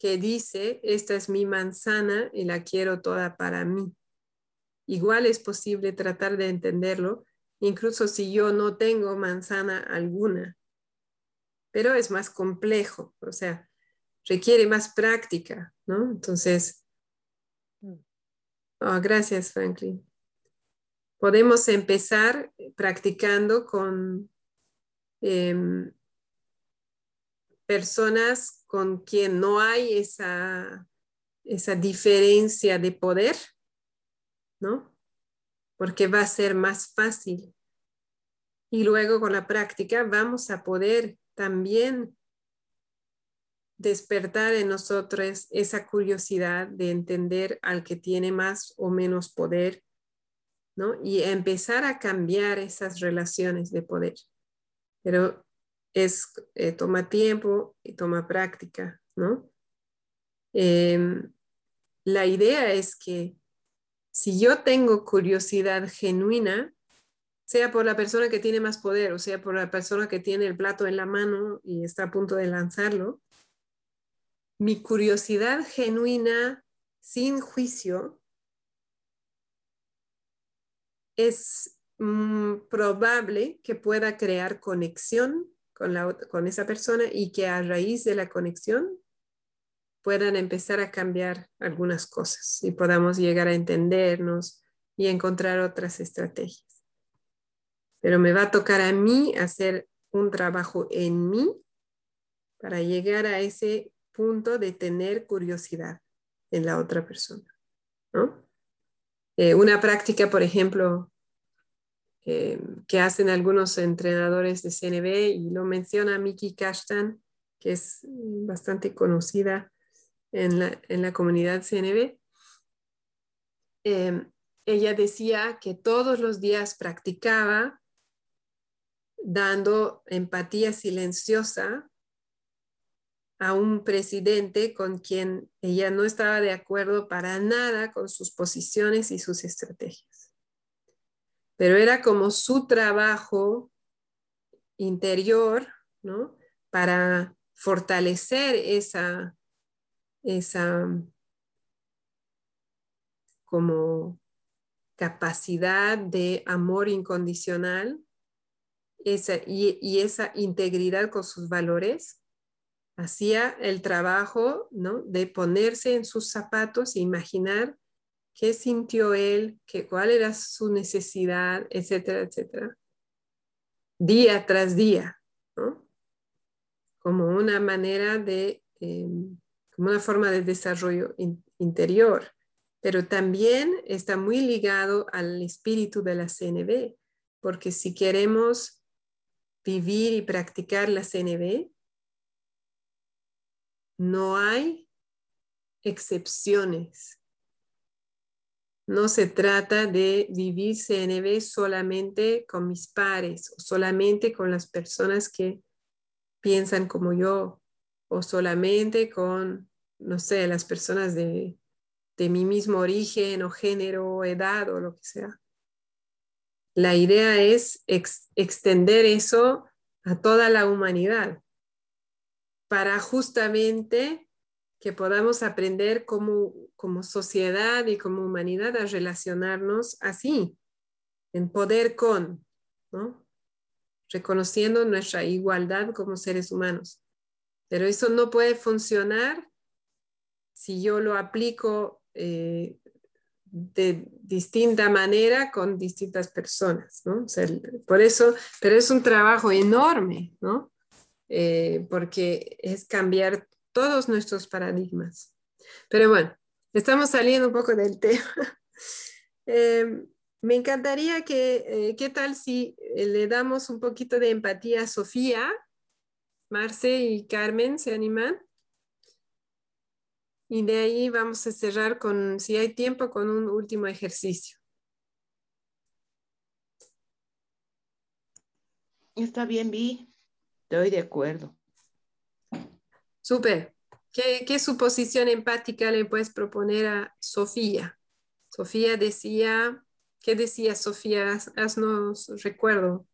que dice, esta es mi manzana y la quiero toda para mí. Igual es posible tratar de entenderlo incluso si yo no tengo manzana alguna. Pero es más complejo, o sea, requiere más práctica, ¿no? Entonces, oh, gracias, Franklin. Podemos empezar practicando con em, personas con quien no hay esa, esa diferencia de poder, ¿no? porque va a ser más fácil. Y luego con la práctica vamos a poder también despertar en nosotros esa curiosidad de entender al que tiene más o menos poder, ¿no? Y empezar a cambiar esas relaciones de poder. Pero es, eh, toma tiempo y toma práctica, ¿no? Em, la idea es que si yo tengo curiosidad genuina, sea por la persona que tiene más poder o sea por la persona que tiene el plato en la mano y está a punto de lanzarlo, mi curiosidad genuina sin juicio es mm, probable que pueda crear conexión con, esa persona y que a raíz de la conexión puedan empezar a cambiar algunas cosas y podamos llegar a entendernos y encontrar otras estrategias. Pero me va a tocar a mí hacer un trabajo en mí para llegar a ese punto de tener curiosidad en la otra persona. Eh, una práctica, por ejemplo, eh, que hacen algunos entrenadores de CNB y lo menciona Miki Kashtan, que es bastante conocida en la, comunidad CNB, em, ella decía que todos los días practicaba dando empatía silenciosa a un presidente con quien ella no estaba de acuerdo para nada con sus posiciones y sus estrategias. Pero era como su trabajo interior, ¿no? Para fortalecer esa esa como capacidad de amor incondicional y, esa integridad con sus valores, hacía el trabajo ¿no? de ponerse en sus zapatos e imaginar qué sintió él, qué, cuál era su necesidad, etcétera, etcétera, día tras día, como una manera de em, como una forma de desarrollo interior, pero también está muy ligado al espíritu de la CNB, porque si queremos vivir y practicar la CNB, no hay excepciones. No se trata de vivir CNB solamente con mis pares o solamente con las personas que piensan como yo o solamente con no sé, las personas de, mi mismo origen o género o edad o lo que sea. La idea es extender eso a toda la humanidad para justamente que podamos aprender como, como sociedad y como humanidad a relacionarnos así, en poder con, reconociendo nuestra igualdad como seres humanos. Pero eso no puede funcionar si yo lo aplico eh, de distinta manera con distintas personas, ¿no? por eso, pero es un trabajo enorme, ¿no? eh, porque es cambiar todos nuestros paradigmas. Pero bueno, estamos saliendo un poco del tema. Em, me encantaría que, eh, ¿qué tal si eh, le damos un poquito de empatía a Sofía? Marce y Carmen, ¿se animan? Y de ahí vamos a cerrar con, si hay tiempo, con un último ejercicio. Está bien, Vi. Estoy de acuerdo. Súper. ¿Qué, ¿Qué suposición empática le puedes proponer a Sofía? Sofía decía, ¿qué decía Sofía? Haznos recuerdo.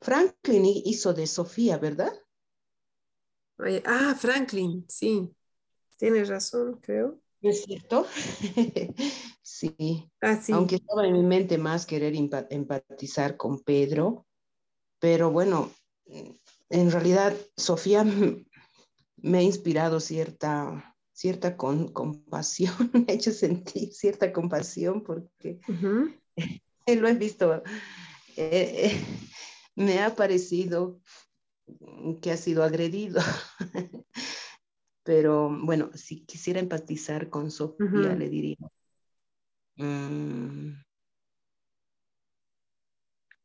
Franklin hizo de Sofía, ¿verdad? ah, Franklin, sí. Tienes razón, creo. ¿Es cierto? sí. Ah, sí. Aunque estaba en mi mente más querer empatizar con Pedro, pero bueno, en realidad Sofía me ha inspirado cierta, cierta compasión, me ha hecho sentir cierta compasión porque lo he visto. Eh, eh, me ha parecido que ha sido agredido. Pero bueno, si quisiera empatizar con Sofía, le diría. Mm,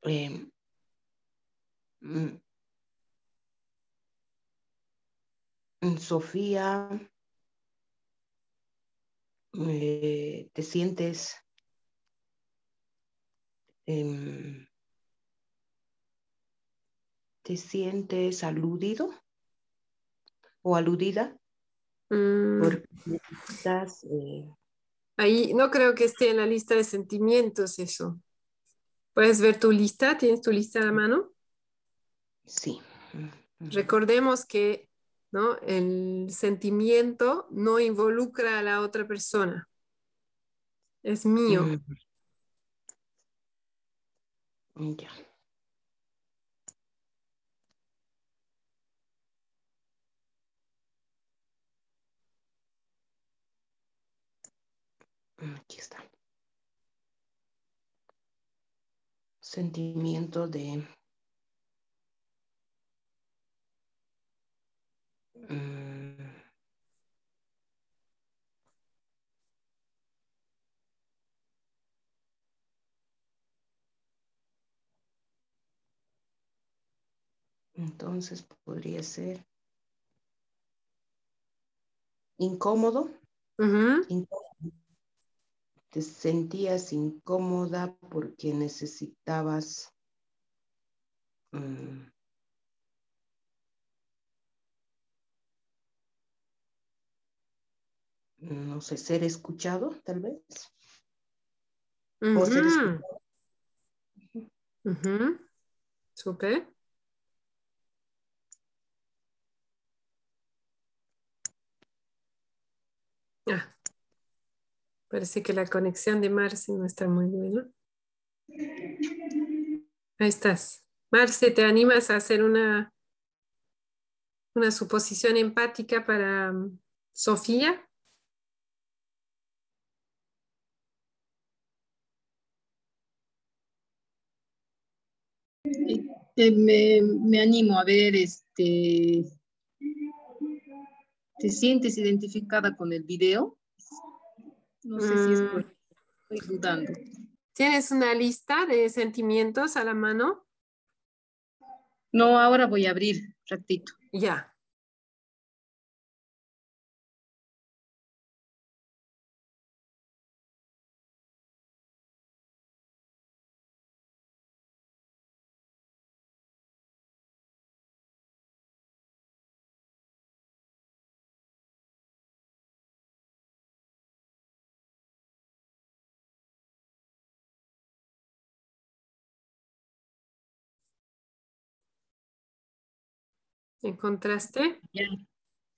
em, mm, Sofía, eh, te sientes em, ¿Te sientes aludido o aludida? Mm. Eh, Ahí no creo que esté en la lista de sentimientos eso. ¿Puedes ver tu lista? ¿Tienes tu lista a la mano? Sí. Recordemos que ¿no? el sentimiento no involucra a la otra persona. Es mío. Ya. Aquí está. Sentimiento de... Mm, entonces podría ser incómodo. incómodo te sentías incómoda porque necesitabas mm, no sé, ser escuchado, tal vez. O ser escuchado. Super. Ah, Parece que la conexión de Marce no está muy buena. Ahí estás. Marce, ¿te animas a hacer una, una suposición empática para um, Sofía? Eh, me, me, animo a ver, este, ¿te sientes identificada con el video? No sé si es mm. estoy dudando. ¿Tienes una lista de sentimientos a la mano? No, ahora voy a abrir, ratito. Ya. ¿Encontraste?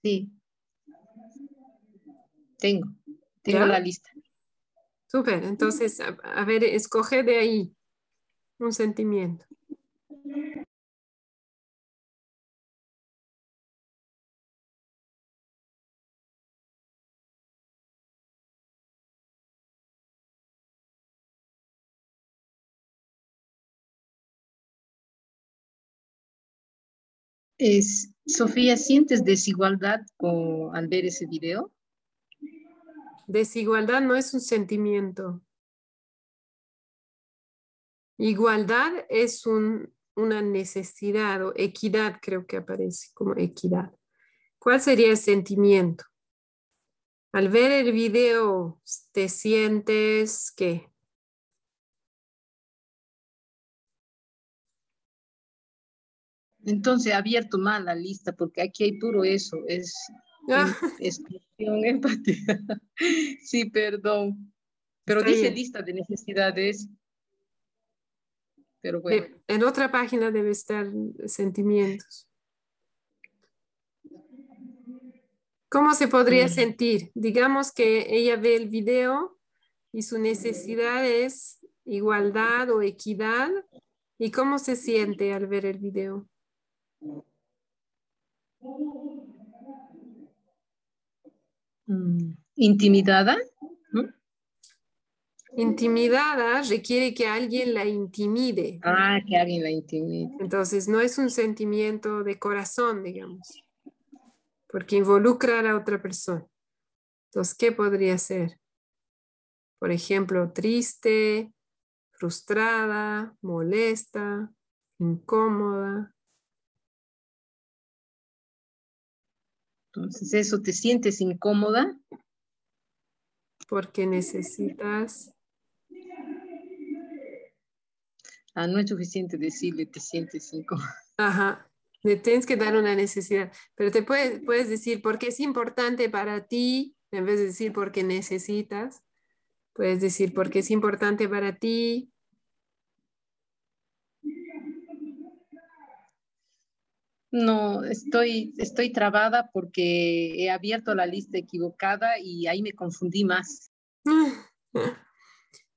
Sí. Tengo. Tengo la lista. Súper. Entonces, a, ver, escoge de ahí un sentimiento. Es, Sofía, ¿sientes desigualdad al ver ese video? Desigualdad no es un sentimiento. Igualdad es una necesidad o equidad, creo que aparece como equidad. ¿Cuál sería el sentimiento? Al ver el video, ¿te sientes qué? Entonces, abierto mal la lista porque aquí hay puro eso, es ah. empatía. sí, perdón. Pero dice lista de necesidades. Pero bueno. En otra página debe estar sentimientos. ¿Cómo se podría mm. sentir? Digamos que ella ve el video y su necesidad es igualdad o equidad. ¿Y cómo se siente al ver el video? Mm. ¿Intimidada? Intimidada requiere que alguien la intimide. Ah, que alguien la intimide. Entonces, no es un sentimiento de corazón, digamos porque involucra a la otra persona. Entonces, ¿qué podría ser? Por ejemplo, triste, frustrada, molesta, incómoda. Entonces, ¿eso te sientes incómoda? Porque necesitas... Ah, no es suficiente decirle te sientes incómoda. Ajá, le tienes que dar una necesidad, pero te puedes, puedes decir por qué es importante para ti, en vez de decir porque necesitas, puedes decir porque es importante para ti. No, estoy, estoy trabada porque he abierto la lista equivocada y ahí me confundí más.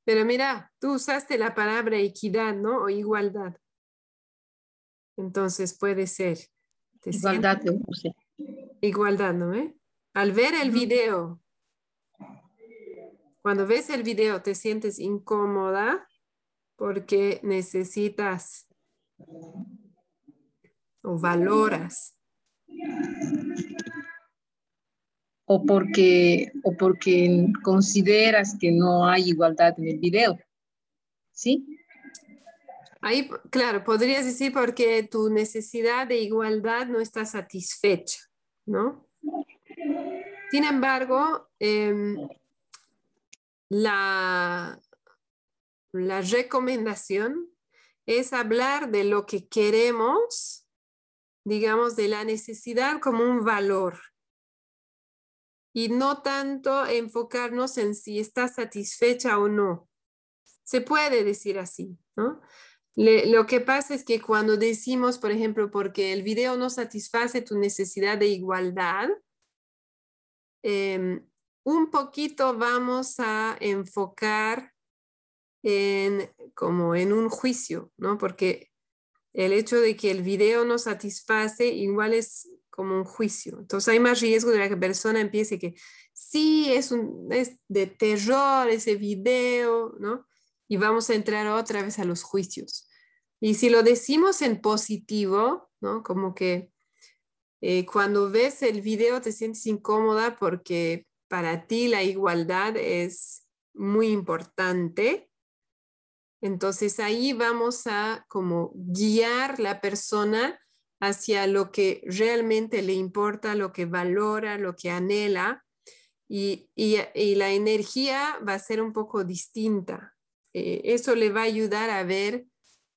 Pero mira, tú usaste la palabra equidad, ¿no? O igualdad. Entonces puede ser. Igualdad, Igualdad, ¿no? Eh? Al ver el video, cuando ves el video te sientes incómoda porque necesitas o valoras. O porque, o porque consideras que no hay igualdad en el video. ¿Sí? Ahí, claro, podrías decir porque tu necesidad de igualdad no está satisfecha, ¿no? Sin embargo, em, la, la recomendación es hablar de lo que queremos, digamos, de la necesidad como un valor y no tanto enfocarnos en si está satisfecha o no. Se puede decir así, ¿no? lo que pasa es que cuando decimos, por ejemplo, porque el video no satisface tu necesidad de igualdad, em, un poquito vamos a enfocar en como en un juicio, ¿no? Porque el hecho de que el video no satisface igual es como un juicio. Entonces hay más riesgo de que la persona empiece que sí, es, un, es de terror ese video, ¿no? Y vamos a entrar otra vez a los juicios. Y si lo decimos en positivo, ¿no? Como que eh, cuando ves el video te sientes incómoda porque para ti la igualdad es muy importante. Entonces ahí vamos a como guiar la persona hacia lo que realmente le importa, lo que valora, lo que anhela. Y, la energía va a ser un poco distinta. Eh, eso le va a ayudar a ver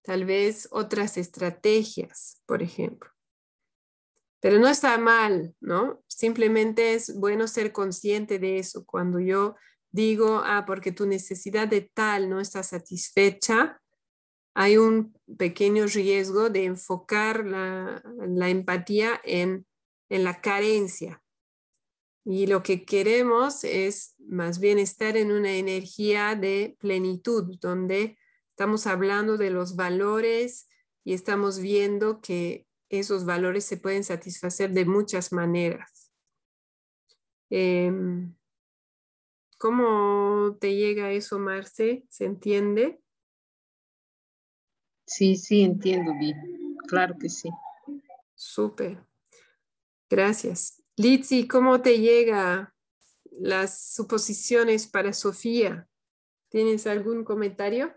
tal vez otras estrategias, por ejemplo. Pero no está mal, ¿no? Simplemente es bueno ser consciente de eso. Cuando yo digo, ah, porque tu necesidad de tal no está satisfecha, hay un pequeño riesgo de enfocar la, empatía en, en la carencia. Y lo que queremos es más bien estar en una energía de plenitud, donde Estamos hablando de los valores y estamos viendo que esos valores se pueden satisfacer de muchas maneras. Em, ¿Cómo te llega eso, Marce? ¿Se entiende? Sí, sí, entiendo bien. Claro que sí. Súper. Gracias. Litsi, ¿cómo te llega las suposiciones para Sofía? ¿Tienes algún comentario?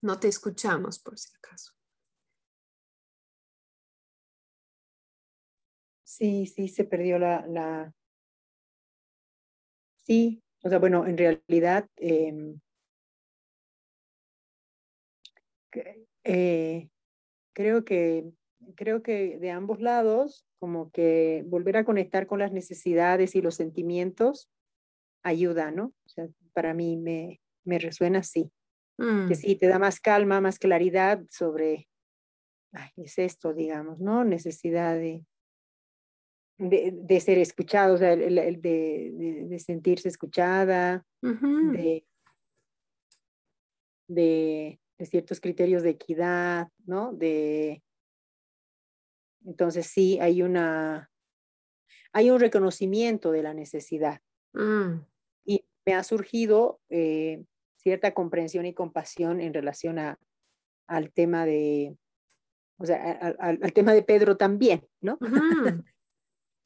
No te escuchamos por si acaso. Sí, sí, se perdió la, la... Sí, o sea, bueno, en realidad em, eh, creo que creo que de ambos lados, como que volver a conectar con las necesidades y los sentimientos ayuda, ¿no? O sea, para mí me, me resuena así. Que mm. sí, te da más calma, más claridad sobre, ay, es esto, digamos, ¿no? Necesidad de, de, ser escuchado, o sea, el, de, de, sentirse escuchada, de, de, ciertos criterios de equidad, ¿no? De, entonces sí, hay una, hay un reconocimiento de la necesidad. Mm. Y me ha surgido eh, cierta comprensión y compasión en relación a, al tema de, o sea, al tema de Pedro también, ¿no?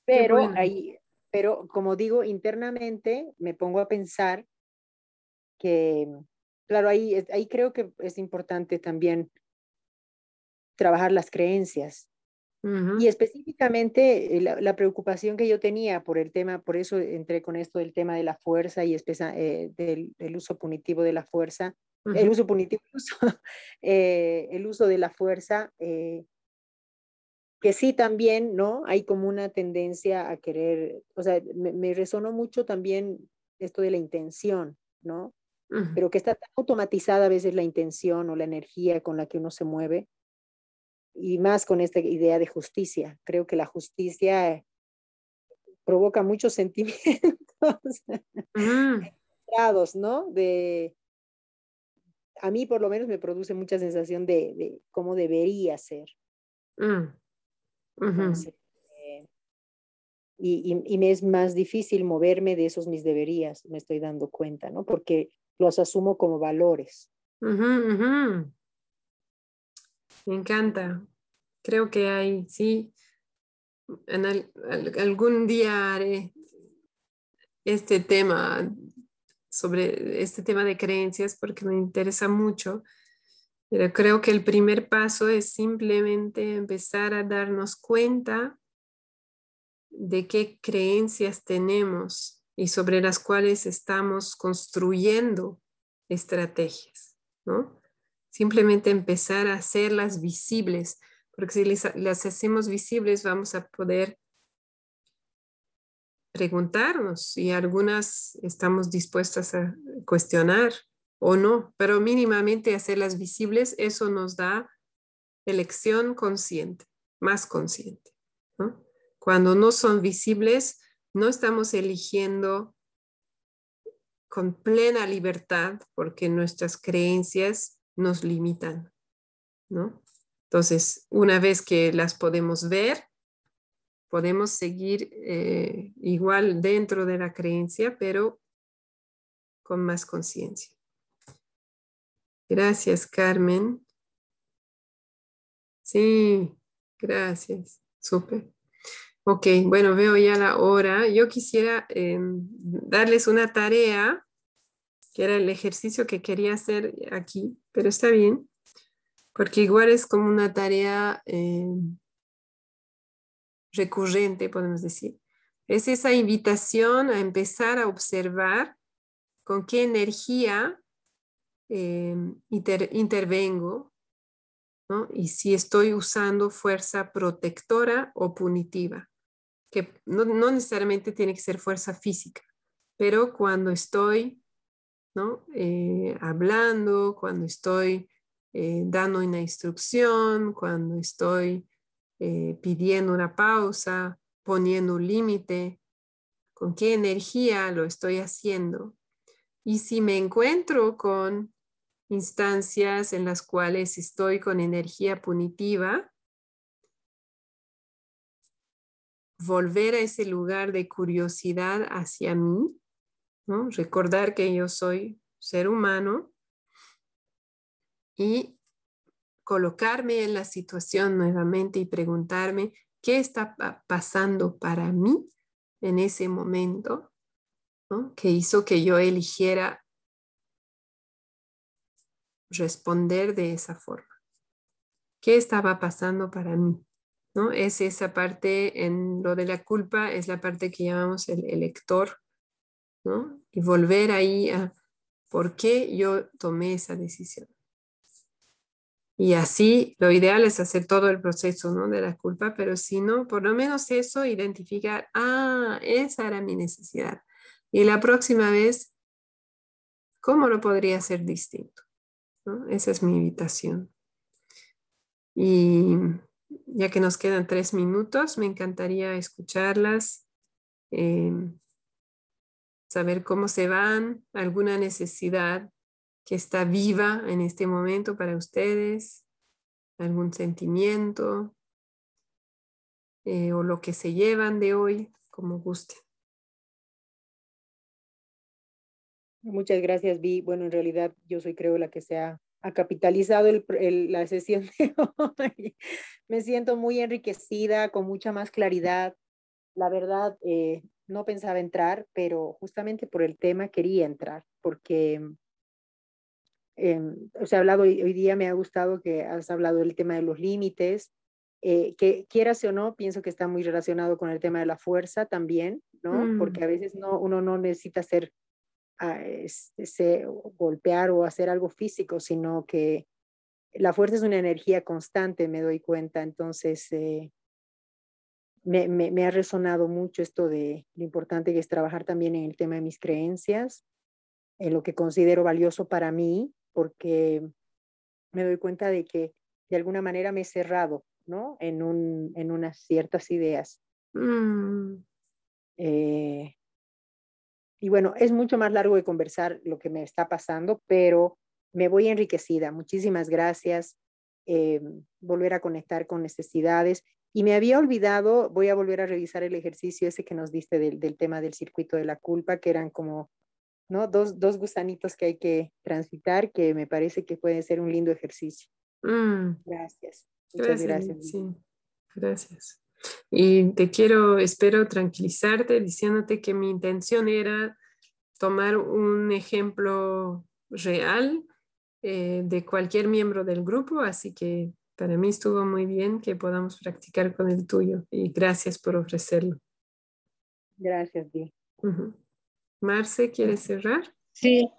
Pero ahí, pero como digo, internamente me pongo a pensar que, claro, ahí, ahí creo que es importante también trabajar las creencias, y específicamente eh, la, preocupación que yo tenía por el tema, por eso entré con esto del tema de la fuerza y eh, del, uso punitivo de la fuerza, el uso punitivo, eh, el uso de la fuerza, que sí también, ¿no? Hay como una tendencia a querer, o sea, me, resonó mucho también esto de la intención, ¿no? Pero que está tan automatizada a veces la intención o la energía con la que uno se mueve, y más con esta idea de justicia. Creo que la justicia provoca muchos sentimientos ¿no? De, a mí por lo menos me produce mucha sensación de, cómo debería ser. Eh, y, me es más difícil moverme de esos mis deberías, me estoy dando cuenta, ¿no? Porque los asumo como valores. Me encanta. Creo que hay, sí, en algún día haré este tema sobre este tema de creencias porque me interesa mucho. Pero creo que el primer paso es simplemente empezar a darnos cuenta de qué creencias tenemos y sobre las cuales estamos construyendo estrategias, ¿no? simplemente empezar a hacerlas visibles, porque si las hacemos visibles vamos a poder preguntarnos y algunas estamos dispuestas a cuestionar o no, pero mínimamente hacerlas visibles, eso nos da elección consciente, más consciente. Cuando no son visibles, no estamos eligiendo con plena libertad porque nuestras creencias nos limitan, ¿no? Entonces, una vez que las podemos ver, podemos seguir eh, igual dentro de la creencia, pero con más conciencia. Gracias, Carmen. Sí, gracias. Súper. Ok, bueno, veo ya la hora. Yo quisiera em, darles una tarea que era el ejercicio que quería hacer aquí, pero está bien, porque igual es como una tarea eh, recurrente, podemos decir. Es esa invitación a empezar a observar con qué energía eh, intervengo y si estoy usando fuerza protectora o punitiva, que no, no necesariamente tiene que ser fuerza física, pero cuando estoy eh, hablando, cuando estoy eh, dando una instrucción, cuando estoy eh, pidiendo una pausa, poniendo un límite, con qué energía lo estoy haciendo. Y si me encuentro con instancias en las cuales estoy con energía punitiva, volver a ese lugar de curiosidad hacia mí Recordar que yo soy ser humano y colocarme en la situación nuevamente y preguntarme qué está pasando para mí en ese momento que hizo que yo eligiera responder de esa forma. ¿Qué estaba pasando para mí? ¿No? Es esa parte en lo de la culpa, es la parte que llamamos el elector, ¿no? Y volver ahí a por qué yo tomé esa decisión. Y así, lo ideal es hacer todo el proceso ¿no? de la culpa, pero si no, por lo menos eso, identificar, ah, esa era mi necesidad. Y la próxima vez, ¿cómo lo podría hacer distinto? Esa es mi invitación. Y ya que nos quedan tres minutos, me encantaría escucharlas, em, saber cómo se van, alguna necesidad que está viva en este momento para ustedes, algún sentimiento eh, o lo que se llevan de hoy, como guste. Muchas gracias, Vi. Bueno, en realidad yo soy creo la que se ha, capitalizado la sesión de hoy. Me siento muy enriquecida, con mucha más claridad. La verdad, eh, no pensaba entrar, pero justamente por el tema quería entrar, porque eh, o sea, hablado hoy, día, me ha gustado que has hablado del tema de los límites, eh, que quieras o no, pienso que está muy relacionado con el tema de la fuerza también, ¿no? Porque a mm. veces no, uno no necesita ser a ese, golpear o hacer algo físico, sino que la fuerza es una energía constante, me doy cuenta. Entonces, eh, me, me, ha resonado mucho esto de lo importante que es trabajar también en el tema de mis creencias, en lo que considero valioso para mí, porque me doy cuenta de que de alguna manera me he cerrado, ¿no? En, un, en unas ciertas ideas. Mm. Eh, y bueno, es mucho más largo de conversar lo que me está pasando, pero me voy enriquecida. Muchísimas gracias. Eh, volver a conectar con necesidades. Y me había olvidado, voy a volver a revisar el ejercicio ese que nos diste del, del tema del circuito de la culpa, que eran como ¿no? dos, dos gusanitos que hay que transitar, que me parece que puede ser un lindo ejercicio. Mm. Gracias. Muchas gracias. Sí, gracias. Y te quiero, espero tranquilizarte diciéndote que mi intención era tomar un ejemplo real eh, de cualquier miembro del grupo, así que para mí estuvo muy bien que podamos practicar con el tuyo y gracias por ofrecerlo. Gracias, Di. Marce, ¿quieres cerrar? Sí,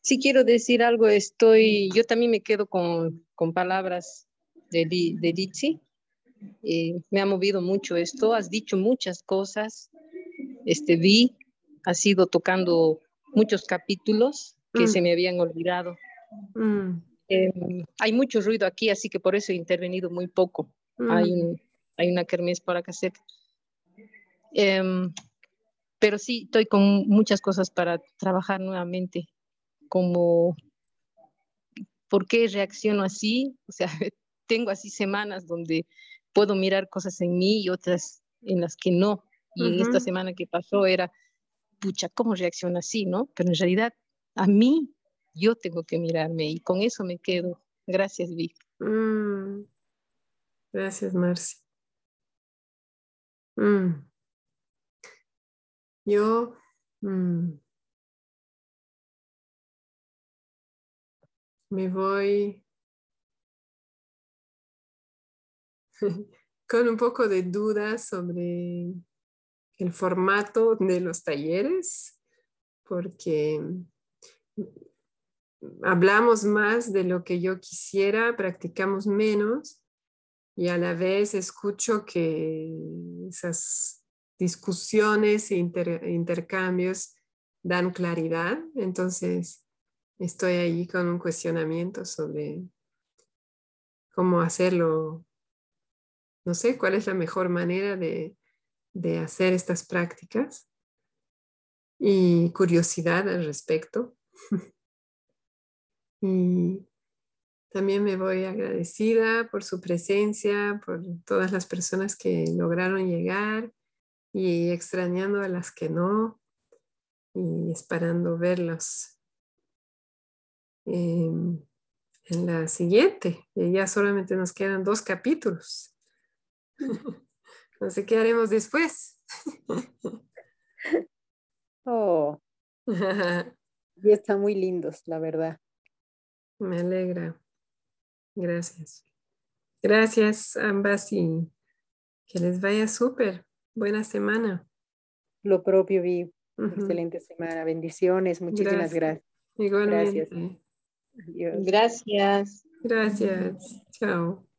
sí quiero decir algo. Estoy, yo también me quedo con, con palabras de, de Litsi me ha movido mucho esto, has dicho muchas cosas, este, vi, has ido tocando muchos capítulos que se mm. me habían olvidado. Mm. Em, hay mucho ruido aquí, así que por eso he intervenido muy poco. Hay, mm. hay una kermés para hacer. Em, pero sí, estoy con muchas cosas para trabajar nuevamente, como por qué reacciono así, o sea, tengo así semanas donde puedo mirar cosas en mí y otras en las que no. Y en esta semana que pasó era, pucha, ¿cómo reacciona así, no? Pero en realidad, a mí, yo tengo que mirarme y con eso me quedo. Gracias, Vic. Mm. Gracias, Marci. Mm. Yo mm. me voy con un poco de dudas sobre el formato de los talleres, porque hablamos más de lo que yo quisiera, practicamos menos y a la vez escucho que esas discusiones e intercambios dan claridad. Entonces, estoy allí con un cuestionamiento sobre cómo hacerlo no sé cuál es la mejor manera de, hacer estas prácticas y curiosidad al respecto. y también me voy agradecida por su presencia, por todas las personas que lograron llegar y extrañando a las que no y esperando verlos en en la siguiente. Ya solamente nos quedan dos capítulos. No sé qué haremos después. Oh. y están muy lindos, la verdad. Me alegra. Gracias. Gracias ambas y que les vaya súper. Buena semana. Lo propio, Vi. Excelente semana. Bendiciones. Muchísimas gracias. Igualmente. Gracias. Gracias. Gracias. Chao.